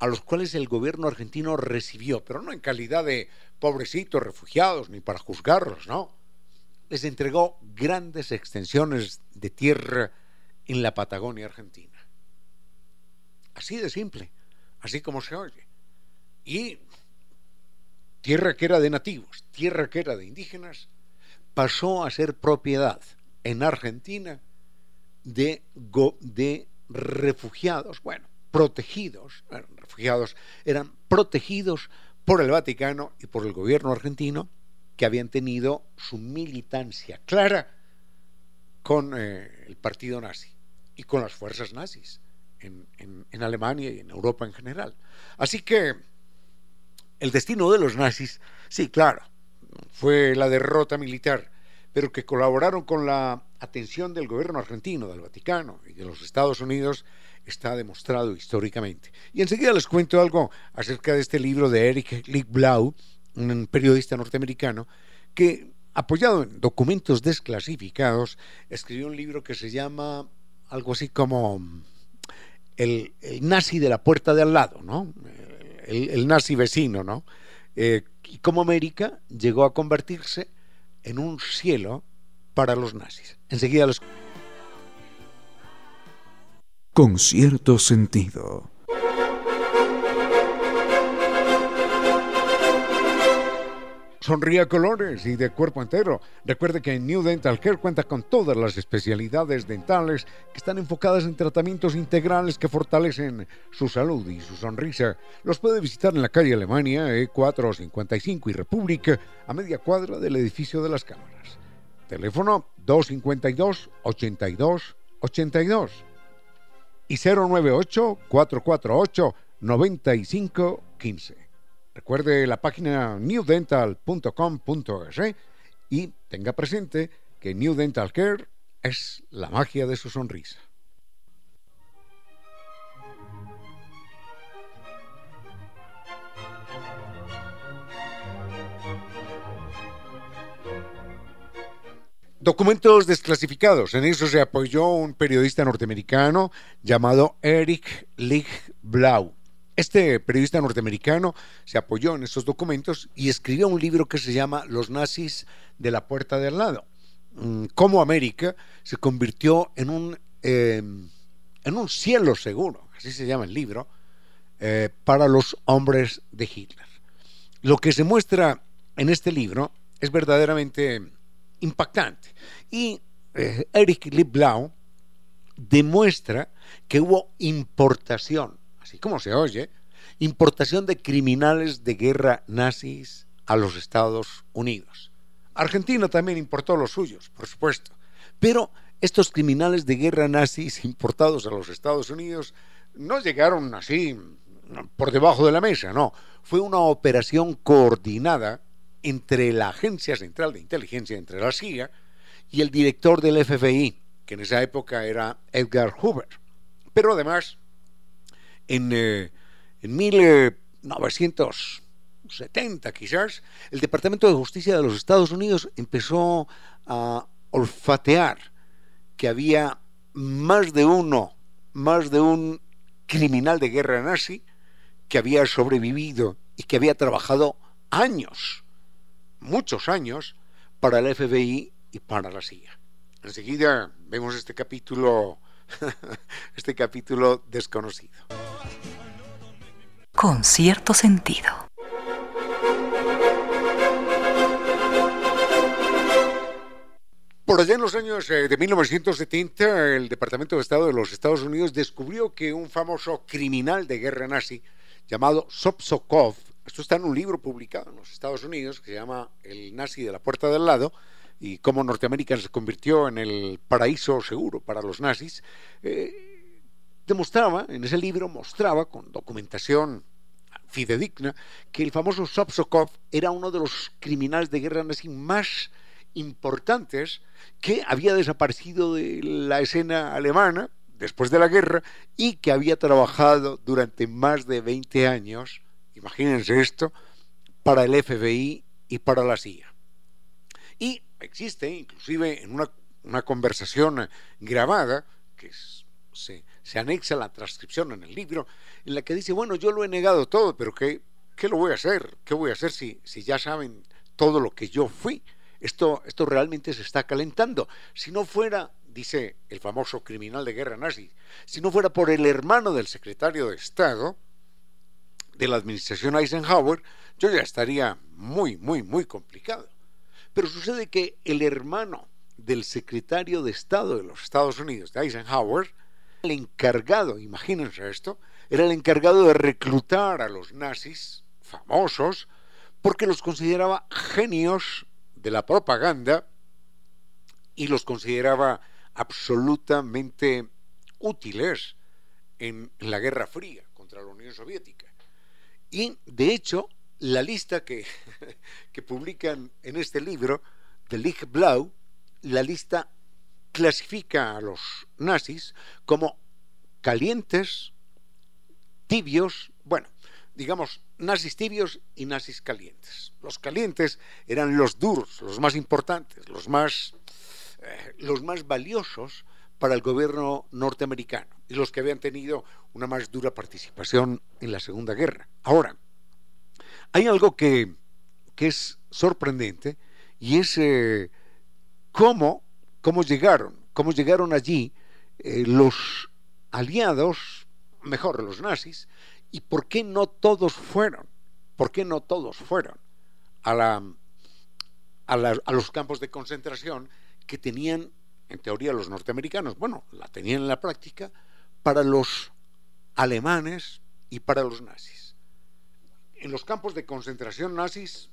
a los cuales el gobierno argentino recibió, pero no en calidad de pobrecitos refugiados ni para juzgarlos, no. Les entregó grandes extensiones de tierra en la Patagonia argentina. Así de simple, así como se oye. Y tierra que era de nativos, tierra que era de indígenas, pasó a ser propiedad en Argentina de, refugiados, bueno, protegidos, refugiados, eran protegidos por el Vaticano y por el gobierno argentino que habían tenido su militancia clara con eh, el partido nazi y con las fuerzas nazis en, Alemania y en Europa en general. Así que el destino de los nazis, sí, claro, fue la derrota militar, pero que colaboraron con la atención del gobierno argentino, del Vaticano y de los Estados Unidos está demostrado históricamente. Y enseguida les cuento algo acerca de este libro de Eric Lichtblau, un periodista norteamericano, que, apoyado en documentos desclasificados, escribió un libro que se llama algo así como el, nazi de la puerta de al lado, ¿no? El, nazi vecino, ¿no? Eh, y cómo América llegó a convertirse en un cielo para los nazis. Enseguida los... Con cierto sentido. Sonría colores y de cuerpo entero. Recuerde que New Dental Care cuenta con todas las especialidades dentales que están enfocadas en tratamientos integrales que fortalecen su salud y su sonrisa. Los puede visitar en la calle Alemania, E455 y República, a media cuadra del edificio de las cámaras. Teléfono 252-82-82 y 098-448-9515. Recuerde la página newdental.com.es y tenga presente que New Dental Care es la magia de su sonrisa. Documentos desclasificados. En eso se apoyó un periodista norteamericano llamado Eric Lig Blau. Este periodista norteamericano se apoyó en estos documentos y escribió un libro que se llama Los nazis de la puerta de al lado. Mm, cómo América se convirtió en un, em, en un cielo seguro, así se llama el libro, eh, para los hombres de Hitler. Lo que se muestra en este libro es verdaderamente impactante. Y eh, Eric Lieblau demuestra que hubo importación, así como se oye, importación de criminales de guerra nazis a los Estados Unidos. Argentina también importó los suyos, por supuesto, pero estos criminales de guerra nazis (laughs) importados a los Estados Unidos no llegaron así por debajo de la mesa, no, fue una operación coordinada entre la Agencia Central de Inteligencia, entre la CIA, y el director del FBI, que en esa época era Edgar Hoover. Pero además, en, eh, en 1970 quizás, el Departamento de Justicia de los Estados Unidos empezó a olfatear que había más de uno, más de un criminal de guerra nazi que había sobrevivido y que había trabajado años muchos años para el FBI y para la CIA. Enseguida vemos este capítulo, (laughs) este capítulo desconocido. Con cierto sentido. Por allá en los años eh, de 1970, el Departamento de Estado de los Estados Unidos descubrió que un famoso criminal de guerra nazi llamado Sobsokov esto está en un libro publicado en los Estados Unidos que se llama El nazi de la puerta del lado y cómo Norteamérica se convirtió en el paraíso seguro para los nazis. Eh, demostraba, en ese libro mostraba con documentación fidedigna que el famoso Sobsokov era uno de los criminales de guerra nazi más importantes que había desaparecido de la escena alemana después de la guerra y que había trabajado durante más de 20 años imagínense esto, para el FBI y para la CIA. Y existe, inclusive en una, conversación grabada, que se, anexa a la transcripción en el libro, en la que dice, bueno, yo lo he negado todo, pero ¿qué, qué lo voy a hacer? ¿Qué voy a hacer si, si ya saben todo lo que yo fui? Esto, esto realmente se está calentando. Si no fuera, dice el famoso criminal de guerra nazi, si no fuera por el hermano del secretario de Estado, de la administración Eisenhower, yo ya estaría muy, muy, muy complicado. Pero sucede que el hermano del secretario de Estado de los Estados Unidos, de Eisenhower, el encargado, imagínense esto, era el encargado de reclutar a los nazis famosos porque los consideraba genios de la propaganda y los consideraba absolutamente útiles en la Guerra Fría contra la Unión Soviética. Y de hecho, la lista que, (laughs) que publican en este libro, de Lig Blau, la lista clasifica a los nazis como calientes, tibios, bueno, digamos, nazis tibios y nazis calientes. Los calientes eran los duros, los más importantes, los más, eh, los más valiosos para el gobierno norteamericano y los que habían tenido una más dura participación en la Segunda Guerra. Ahora, hay algo que, es sorprendente y es eh, cómo, cómo llegaron, cómo llegaron allí eh, los aliados, mejor los nazis, y por qué no todos fueron, por qué no todos fueron a, la, a, a los campos de concentración que tenían, en teoría, los norteamericanos, bueno, la tenían en la práctica, para los alemanes y para los nazis. En los campos de concentración nazis,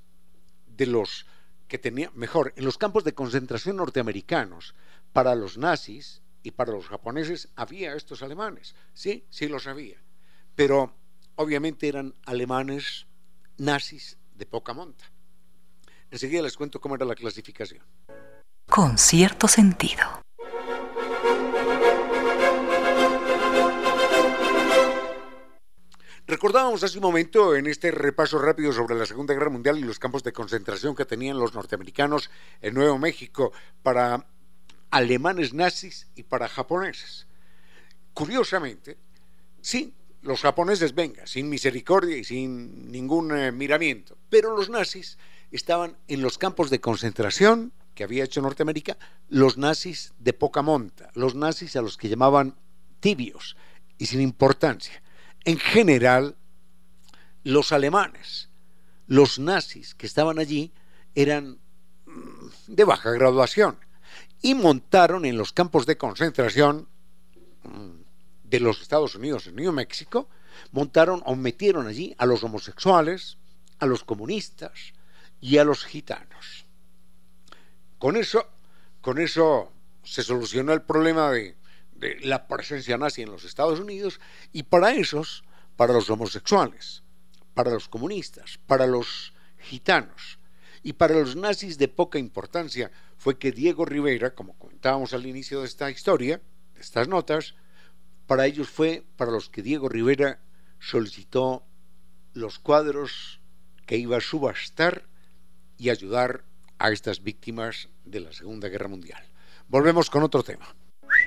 de los que tenían, mejor, en los campos de concentración norteamericanos, para los nazis y para los japoneses había estos alemanes. Sí, sí los había. Pero obviamente eran alemanes nazis de poca monta. Enseguida les cuento cómo era la clasificación. Con cierto sentido. Recordábamos hace un momento en este repaso rápido sobre la Segunda Guerra Mundial y los campos de concentración que tenían los norteamericanos en Nuevo México para alemanes nazis y para japoneses. Curiosamente, sí, los japoneses, venga, sin misericordia y sin ningún eh, miramiento, pero los nazis estaban en los campos de concentración que había hecho Norteamérica, los nazis de poca monta, los nazis a los que llamaban tibios y sin importancia en general, los alemanes, los nazis que estaban allí, eran mm, de baja graduación y montaron en los campos de concentración mm, de los Estados Unidos en New México, montaron o metieron allí a los homosexuales, a los comunistas y a los gitanos. Con eso, con eso se solucionó el problema de de la presencia nazi en los Estados Unidos y para esos, para los homosexuales, para los comunistas, para los gitanos y para los nazis de poca importancia fue que Diego Rivera, como comentábamos al inicio de esta historia, de estas notas, para ellos fue para los que Diego Rivera solicitó los cuadros que iba a subastar y ayudar a estas víctimas de la Segunda Guerra Mundial. Volvemos con otro tema.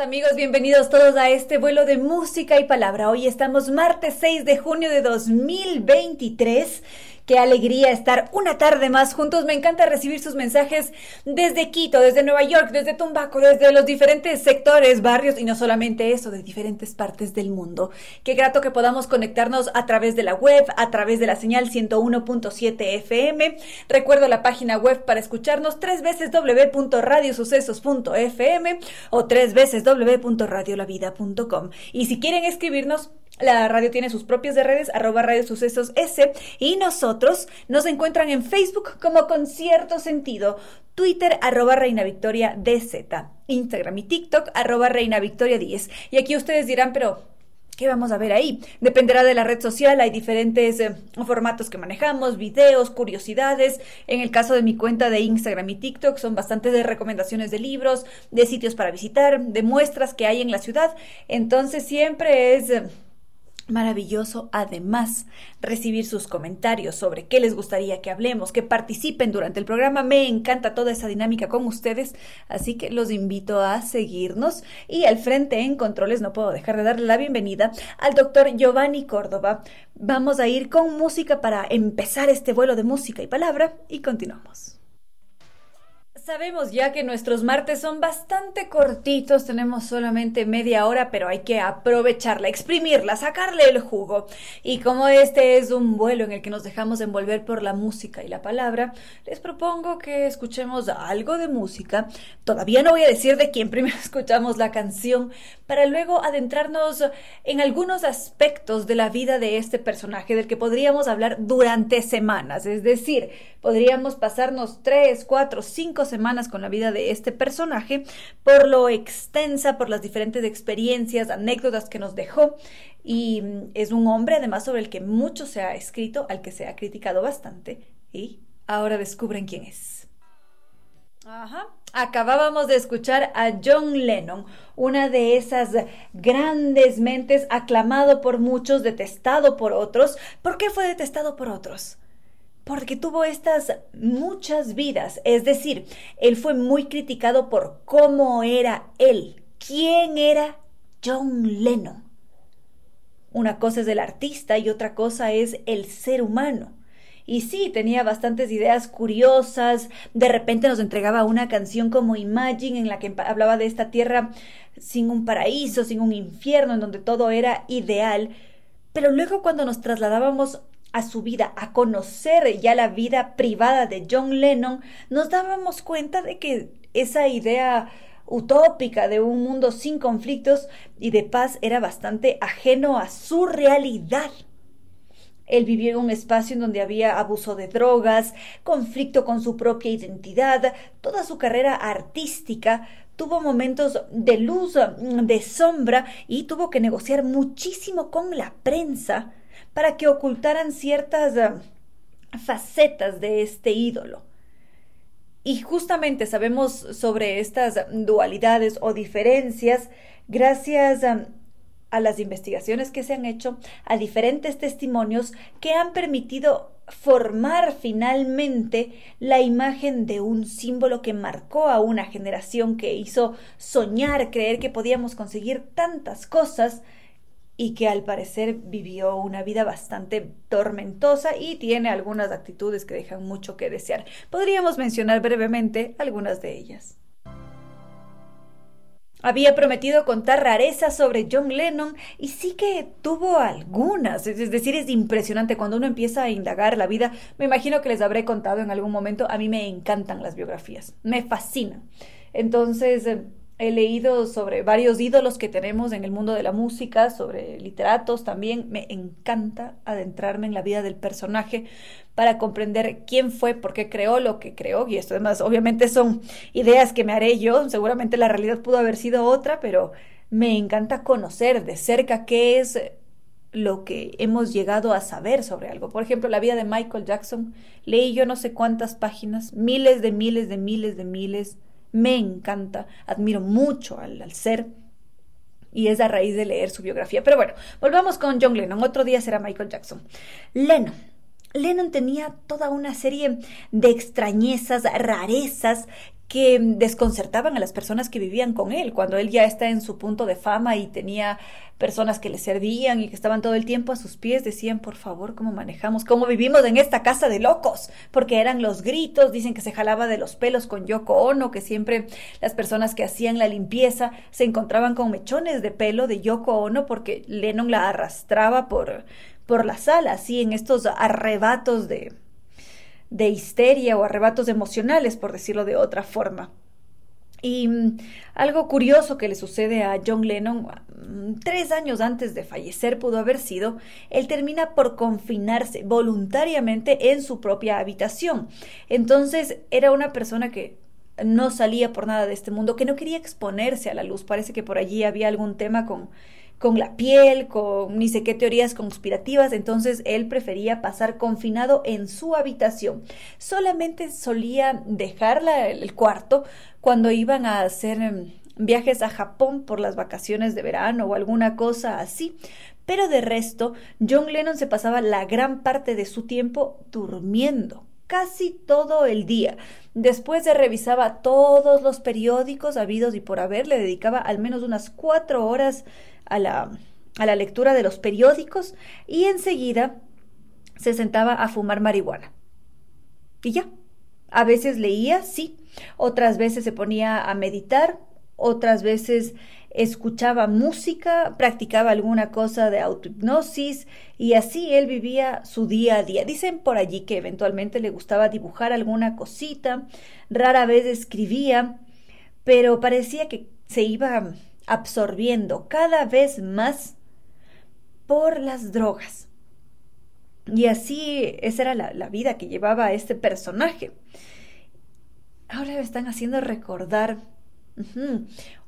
Amigos, bienvenidos todos a este vuelo de música y palabra. Hoy estamos martes 6 de junio de 2023 Qué alegría estar una tarde más juntos. Me encanta recibir sus mensajes desde Quito, desde Nueva York, desde Tumbaco, desde los diferentes sectores, barrios y no solamente eso, de diferentes partes del mundo. Qué grato que podamos conectarnos a través de la web, a través de la señal 101.7 FM. Recuerdo la página web para escucharnos tres veces www.radiosucesos.fm o tres veces www.radiolavida.com. Y si quieren escribirnos, la radio tiene sus propias redes, arroba Radio Sucesos S, y nosotros nos encuentran en Facebook como con cierto sentido, Twitter arroba Reina Victoria DZ, Instagram y TikTok arroba Reina Victoria 10. Y aquí ustedes dirán, pero ¿Qué vamos a ver ahí? Dependerá de la red social, hay diferentes eh, formatos que manejamos, videos, curiosidades. En el caso de mi cuenta de Instagram y TikTok son bastantes de recomendaciones de libros, de sitios para visitar, de muestras que hay en la ciudad. Entonces siempre es... Eh, Maravilloso, además, recibir sus comentarios sobre qué les gustaría que hablemos, que participen durante el programa. Me encanta toda esa dinámica con ustedes, así que los invito a seguirnos. Y al frente en controles no puedo dejar de darle la bienvenida al doctor Giovanni Córdoba. Vamos a ir con música para empezar este vuelo de música y palabra y continuamos. Sabemos ya que nuestros martes son bastante cortitos, tenemos solamente media hora, pero hay que aprovecharla, exprimirla, sacarle el jugo. Y como este es un vuelo en el que nos dejamos envolver por la música y la palabra, les propongo que escuchemos algo de música. Todavía no voy a decir de quién (laughs) primero escuchamos la canción, para luego adentrarnos en algunos aspectos de la vida de este personaje del que podríamos hablar durante semanas. Es decir, podríamos pasarnos tres, cuatro, cinco semanas con la vida de este personaje, por lo extensa, por las diferentes experiencias, anécdotas que nos dejó. Y mm, es un hombre, además, sobre el que mucho se ha escrito, al que se ha criticado bastante. Y ahora descubren quién es. Acabábamos de escuchar a John Lennon, una de esas grandes mentes, aclamado por muchos, detestado por otros. ¿Por qué fue detestado por otros? Porque tuvo estas muchas vidas. Es decir, él fue muy criticado por cómo era él. ¿Quién era John Lennon? Una cosa es el artista y otra cosa es el ser humano. Y sí, tenía bastantes ideas curiosas. De repente nos entregaba una canción como Imagine en la que hablaba de esta tierra sin un paraíso, sin un infierno, en donde todo era ideal. Pero luego cuando nos trasladábamos a su vida, a conocer ya la vida privada de John Lennon, nos dábamos cuenta de que esa idea utópica de un mundo sin conflictos y de paz era bastante ajeno a su realidad. Él vivió en un espacio en donde había abuso de drogas, conflicto con su propia identidad, toda su carrera artística tuvo momentos de luz, de sombra y tuvo que negociar muchísimo con la prensa para que ocultaran ciertas eh, facetas de este ídolo. Y justamente sabemos sobre estas dualidades o diferencias gracias a, a, las investigaciones que se han hecho, a diferentes testimonios que han permitido formar finalmente la imagen de un símbolo que marcó a una generación que hizo soñar, creer que podíamos conseguir tantas cosas y que al parecer vivió una vida bastante tormentosa y tiene algunas actitudes que dejan mucho que desear. Podríamos mencionar brevemente algunas de ellas. Había prometido contar rarezas sobre John Lennon y sí que tuvo algunas. Es decir, es impresionante cuando uno empieza a indagar la vida. Me imagino que les habré contado en algún momento. A mí me encantan las biografías, me fascinan. Entonces, He leído sobre varios ídolos que tenemos en el mundo de la música, sobre literatos también. Me encanta adentrarme en la vida del personaje para comprender quién fue, por qué creó lo que creó. Y esto además obviamente son ideas que me haré yo. Seguramente la realidad pudo haber sido otra, pero me encanta conocer de cerca qué es lo que hemos llegado a saber sobre algo. Por ejemplo, la vida de Michael Jackson. Leí yo no sé cuántas páginas, miles de miles de miles de miles me encanta, admiro mucho al, ser y es a raíz de leer su biografía. Pero bueno, volvamos con John Lennon. Otro día será Michael Jackson. Lennon. Lennon tenía toda una serie de extrañezas, rarezas que desconcertaban a las personas que vivían con él, cuando él ya está en su punto de fama y tenía personas que le servían y que estaban todo el tiempo a sus pies, decían, por favor, ¿cómo manejamos? ¿Cómo vivimos en esta casa de locos? Porque eran los gritos, dicen que se jalaba de los pelos con Yoko Ono, que siempre las personas que hacían la limpieza se encontraban con mechones de pelo de Yoko Ono porque Lennon la arrastraba por, por la sala, así en estos arrebatos de, de histeria o arrebatos emocionales, por decirlo de otra forma. Y mm, algo curioso que le sucede a John Lennon mm, tres años antes de fallecer pudo haber sido, él termina por confinarse voluntariamente en su propia habitación. Entonces era una persona que no salía por nada de este mundo, que no quería exponerse a la luz. Parece que por allí había algún tema con con la piel, con ni sé qué teorías conspirativas, entonces él prefería pasar confinado en su habitación. Solamente solía dejar el cuarto cuando iban a hacer em, viajes a Japón por las vacaciones de verano o alguna cosa así. Pero de resto, John Lennon se pasaba la gran parte de su tiempo durmiendo casi todo el día. Después de revisaba todos los periódicos habidos y por haber, le dedicaba al menos unas cuatro horas a la, a la lectura de los periódicos y enseguida se sentaba a fumar marihuana. Y ya. A veces leía, sí. Otras veces se ponía a meditar. Otras veces escuchaba música, practicaba alguna cosa de autohipnosis y así él vivía su día a día. Dicen por allí que eventualmente le gustaba dibujar alguna cosita, rara vez escribía, pero parecía que se iba absorbiendo cada vez más por las drogas. Y así esa era la, vida que llevaba este personaje. Ahora me están haciendo recordar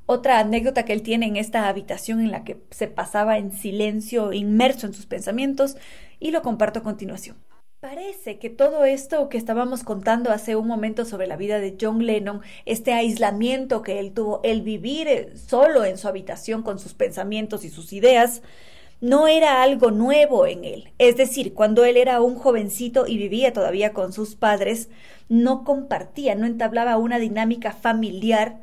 otra anécdota que él tiene en esta habitación en la que se pasaba en silencio, inmerso en sus pensamientos, y lo comparto a continuación. Parece que todo esto que estábamos contando hace un momento sobre la vida de John Lennon, este aislamiento que él tuvo, el vivir eh, solo en su habitación con sus pensamientos y sus ideas, no era algo nuevo en él. Es decir, cuando él era un jovencito y vivía todavía con sus padres, no compartía, no entablaba una dinámica familiar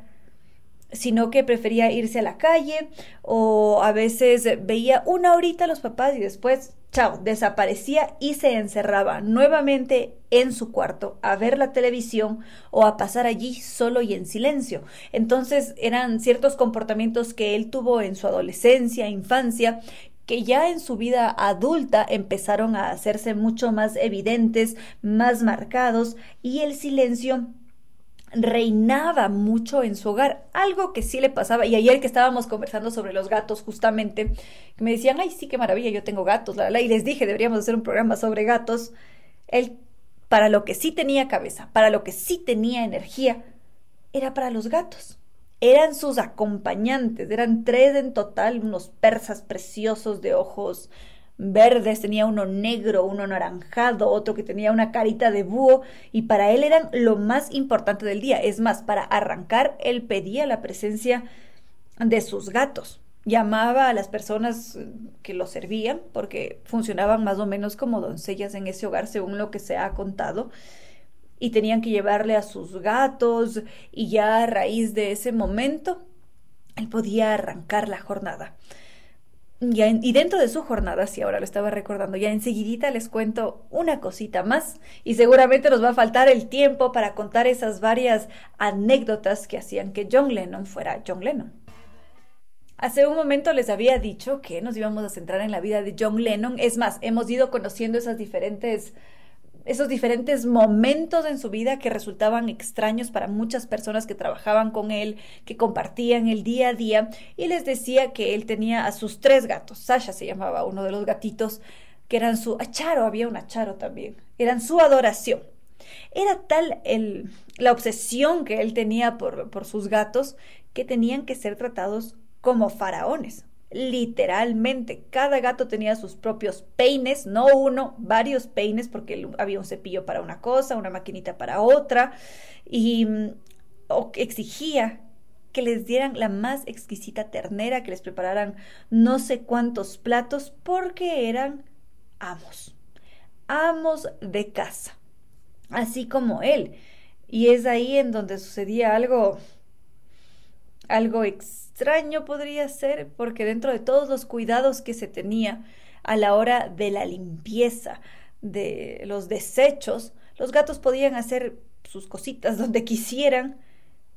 sino que prefería irse a la calle o a veces veía una horita a los papás y después, chao, desaparecía y se encerraba nuevamente en su cuarto a ver la televisión o a pasar allí solo y en silencio. Entonces eran ciertos comportamientos que él tuvo en su adolescencia, infancia, que ya en su vida adulta empezaron a hacerse mucho más evidentes, más marcados y el silencio reinaba mucho en su hogar, algo que sí le pasaba, y ayer que estábamos conversando sobre los gatos justamente, me decían, ay, sí, qué maravilla, yo tengo gatos, la, la, y les dije, deberíamos hacer un programa sobre gatos, él, para lo que sí tenía cabeza, para lo que sí tenía energía, era para los gatos. Eran sus acompañantes, eran tres en total, unos persas preciosos de ojos verdes, tenía uno negro, uno anaranjado, otro que tenía una carita de búho, y para él eran lo más importante del día. Es más, para arrancar, él pedía la presencia de sus gatos. Llamaba a las personas que lo servían, porque funcionaban más o menos como doncellas en ese hogar, según lo que se ha contado, y tenían que llevarle a sus gatos, y ya a raíz de ese momento, él podía arrancar la jornada y dentro de su jornada, si ahora lo estaba recordando, ya enseguidita les cuento una cosita más y seguramente nos va a faltar el tiempo para contar esas varias anécdotas que hacían que John Lennon fuera John Lennon. Hace un momento les había dicho que nos íbamos a centrar en la vida de John Lennon. Es más, hemos ido conociendo esas diferentes esos diferentes momentos en su vida que resultaban extraños para muchas personas que trabajaban con él, que compartían el día a día, y les decía que él tenía a sus tres gatos, Sasha se llamaba uno de los gatitos, que eran su acharo, había un acharo también, eran su adoración. Era tal el, la obsesión que él tenía por, por sus gatos que tenían que ser tratados como faraones, literalmente. Cada gato tenía sus propios peines, no uno, varios peines, porque había un cepillo para una cosa, una maquinita para otra, y mm, exigía que les dieran la más exquisita ternera, que les prepararan no sé cuántos platos, porque eran amos, amos de casa, así como él. Y es ahí en donde sucedía algo, algo extraño podría ser porque dentro de todos los cuidados que se tenía a la hora de la limpieza de los desechos, los gatos podían hacer sus cositas (laughs) donde quisieran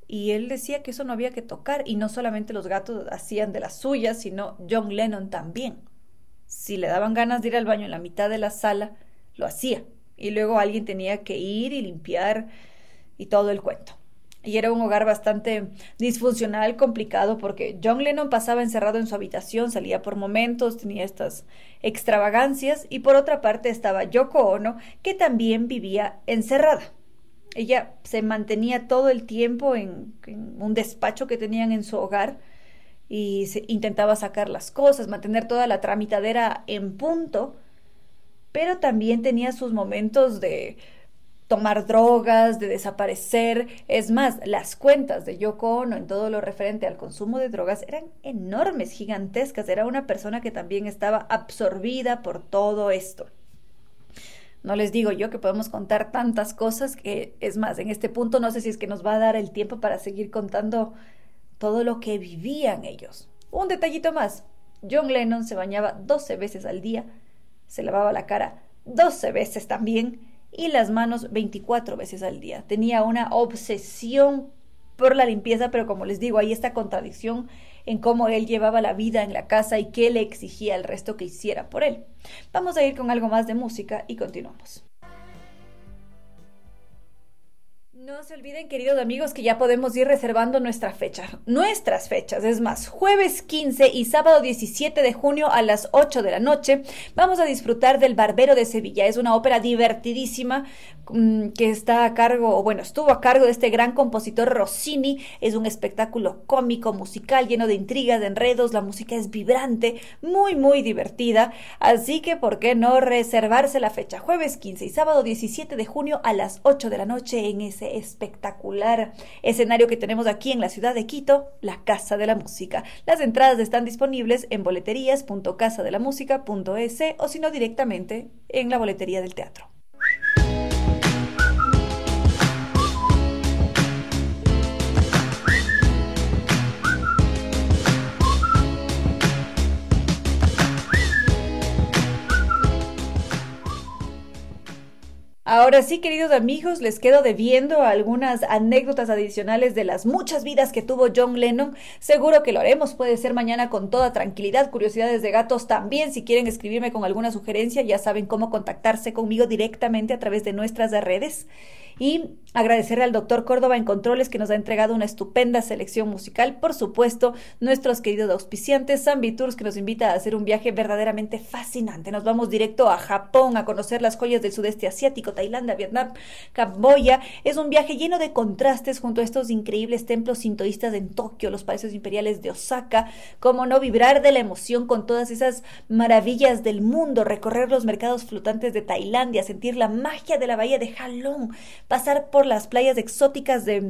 y él decía que eso no había que tocar y no solamente los gatos hacían de las suyas, sino John Lennon también. Si le daban ganas de ir al baño en la mitad de la sala, lo hacía y luego alguien tenía que ir y limpiar y todo el cuento y era un hogar bastante disfuncional, complicado, porque John Lennon pasaba encerrado en su habitación, salía por momentos, tenía estas extravagancias, y por otra parte estaba Yoko Ono, que también vivía encerrada. Ella se mantenía todo el tiempo en, un despacho que tenían en su hogar y se intentaba sacar las cosas, mantener toda la tramitadera en punto, pero también tenía sus momentos de tomar drogas, de desaparecer. Es más, las cuentas de Yoko Ono en todo lo referente al consumo de drogas eran enormes, gigantescas. Era una persona que también estaba absorbida por todo esto. No les digo yo que podemos contar tantas cosas que, es más, en este punto no sé si es que nos va a dar el tiempo para seguir contando todo lo que vivían ellos. Un detallito más. John Lennon se bañaba 12 veces al día, se lavaba la cara 12 veces también y las manos 24 veces al día. Tenía una obsesión por la limpieza, pero como les digo, hay esta contradicción en cómo él llevaba la vida en la casa y qué le exigía al resto que hiciera por él. Vamos a ir con algo más de música y continuamos. No se olviden, queridos amigos, que ya podemos ir reservando nuestra fecha, nuestras fechas, es más, jueves 15 y sábado 17 de junio a las 8 de la noche, vamos a disfrutar del Barbero de Sevilla. Es una ópera divertidísima que está a cargo, o bueno, estuvo a cargo de este gran compositor Rossini. Es un espectáculo cómico, musical, lleno de intrigas, de enredos, la música es vibrante, muy, muy divertida. Así que, ¿por qué no reservarse la fecha? Jueves 15 y sábado 17 de junio a las 8 de la noche en ese espectacular escenario que tenemos aquí en la ciudad de Quito, la Casa de la Música. Las entradas están disponibles en boleterías.casadelamusica.es o si no directamente en la boletería del teatro. Ahora sí, queridos amigos, les quedo debiendo algunas anécdotas adicionales de las muchas vidas que tuvo John Lennon. Seguro que lo haremos, puede ser mañana con toda tranquilidad. Curiosidades de gatos también, si quieren escribirme con alguna sugerencia, ya saben cómo contactarse conmigo directamente a través de nuestras redes y agradecerle al doctor Córdoba en Controles que nos ha entregado una estupenda selección musical. Por supuesto, nuestros queridos auspiciantes, Zambi Tours, que nos invita a hacer un viaje verdaderamente fascinante. Nos vamos directo a Japón a conocer las joyas del sudeste asiático, Tailandia, Vietnam, Camboya. Es un viaje lleno de contrastes junto a estos increíbles templos sintoístas en Tokio, los países imperiales de Osaka. Cómo no vibrar de la emoción con todas esas maravillas del mundo, recorrer los mercados flotantes de Tailandia, sentir la magia de la bahía de Halong, pasar por las playas exóticas de,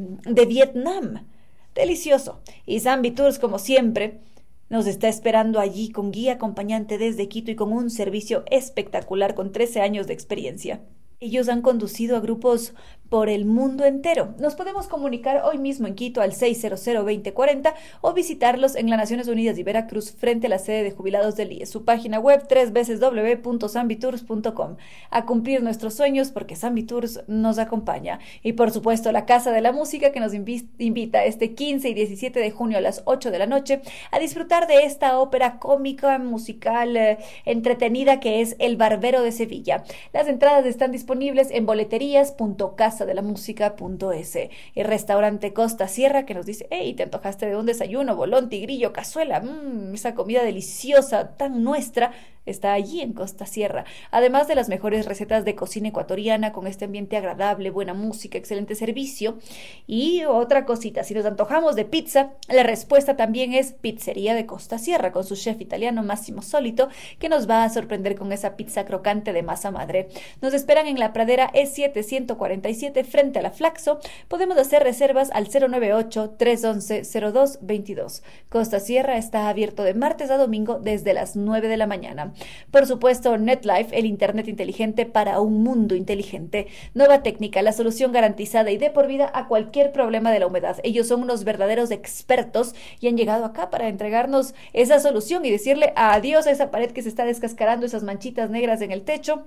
Vietnam. Delicioso. Y Zambi Tours, como siempre, nos está esperando allí con guía acompañante desde Quito y con un servicio espectacular con 13 años de experiencia. Ellos han conducido a grupos por el mundo entero. Nos podemos comunicar hoy mismo en Quito al 600-2040 o visitarlos en las Naciones Unidas y Veracruz frente a la sede de jubilados del IES. Su página web www.sambitours.com. A cumplir nuestros sueños porque Sambitours nos acompaña. Y por supuesto la Casa de la Música que nos invita este 15 y 17 de junio a las 8 de la noche a disfrutar de esta ópera cómica, musical, eh, entretenida que es El Barbero de Sevilla. Las entradas están disponibles en boleterías.casa de la música.es. El restaurante Costa Sierra que nos dice, hey, te antojaste de un desayuno, bolón, tigrillo, cazuela, mmm, esa comida deliciosa, tan nuestra está allí en Costa Sierra, además de las mejores recetas de cocina ecuatoriana con este ambiente agradable, buena música, excelente servicio. Y otra cosita, si nos antojamos de pizza, la respuesta también es Pizzería de Costa Sierra con su chef italiano Máximo Solito, que nos va a sorprender con esa pizza crocante de masa madre. Nos esperan en la pradera E747 frente a la Flaxo. Podemos hacer reservas al 098 311 0222. Costa Sierra está abierto de martes a domingo desde las 9 de la mañana. Por supuesto, NetLife, el Internet inteligente para un mundo inteligente. Nueva técnica, la solución garantizada y de por vida a cualquier problema de la humedad. Ellos son unos verdaderos expertos y han llegado acá para entregarnos esa solución y decirle adiós a esa pared que se está descascarando, esas manchitas negras en el techo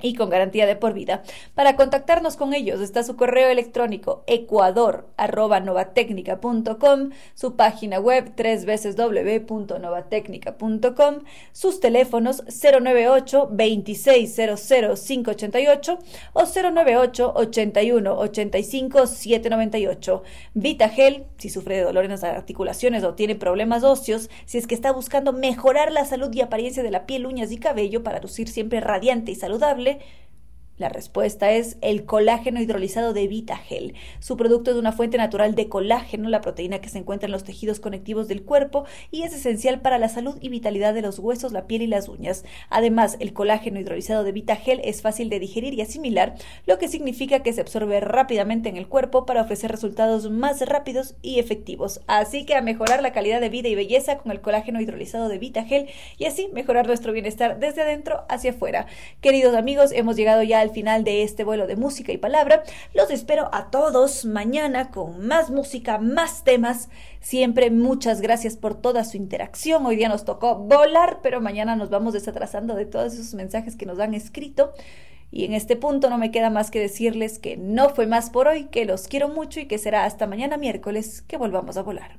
y con garantía de por vida. Para contactarnos con ellos está su correo electrónico ecuador@novatecnica.com, su página web www.novatecnica.com, sus teléfonos 098 2600 588 o 098 81 85 798. Vitagel, si sufre de dolores en las articulaciones o tiene problemas óseos, si es que está buscando mejorar la salud y apariencia de la piel, uñas y cabello para lucir siempre radiante y saludable, darle la respuesta es el colágeno hidrolizado de Vitagel. Su producto es una fuente natural de colágeno, la proteína que se encuentra en los tejidos conectivos del cuerpo y es esencial para la salud y vitalidad de los huesos, la piel y las uñas. Además, el colágeno hidrolizado de Vitagel es fácil de digerir y asimilar, lo que significa que se absorbe rápidamente en el cuerpo para ofrecer resultados más rápidos y efectivos. Así que a mejorar la calidad de vida y belleza con el colágeno hidrolizado de Vitagel y así mejorar nuestro bienestar desde adentro hacia afuera. Queridos amigos, hemos llegado ya final de este vuelo de música y palabra. Los espero a todos mañana con más música, más temas. Siempre muchas gracias por toda su interacción. Hoy día nos tocó volar, pero mañana nos vamos desatrasando de todos esos mensajes que nos han escrito. Y en este punto no me queda más que decirles que no fue más por hoy, que los quiero mucho y que será hasta mañana miércoles que volvamos a volar.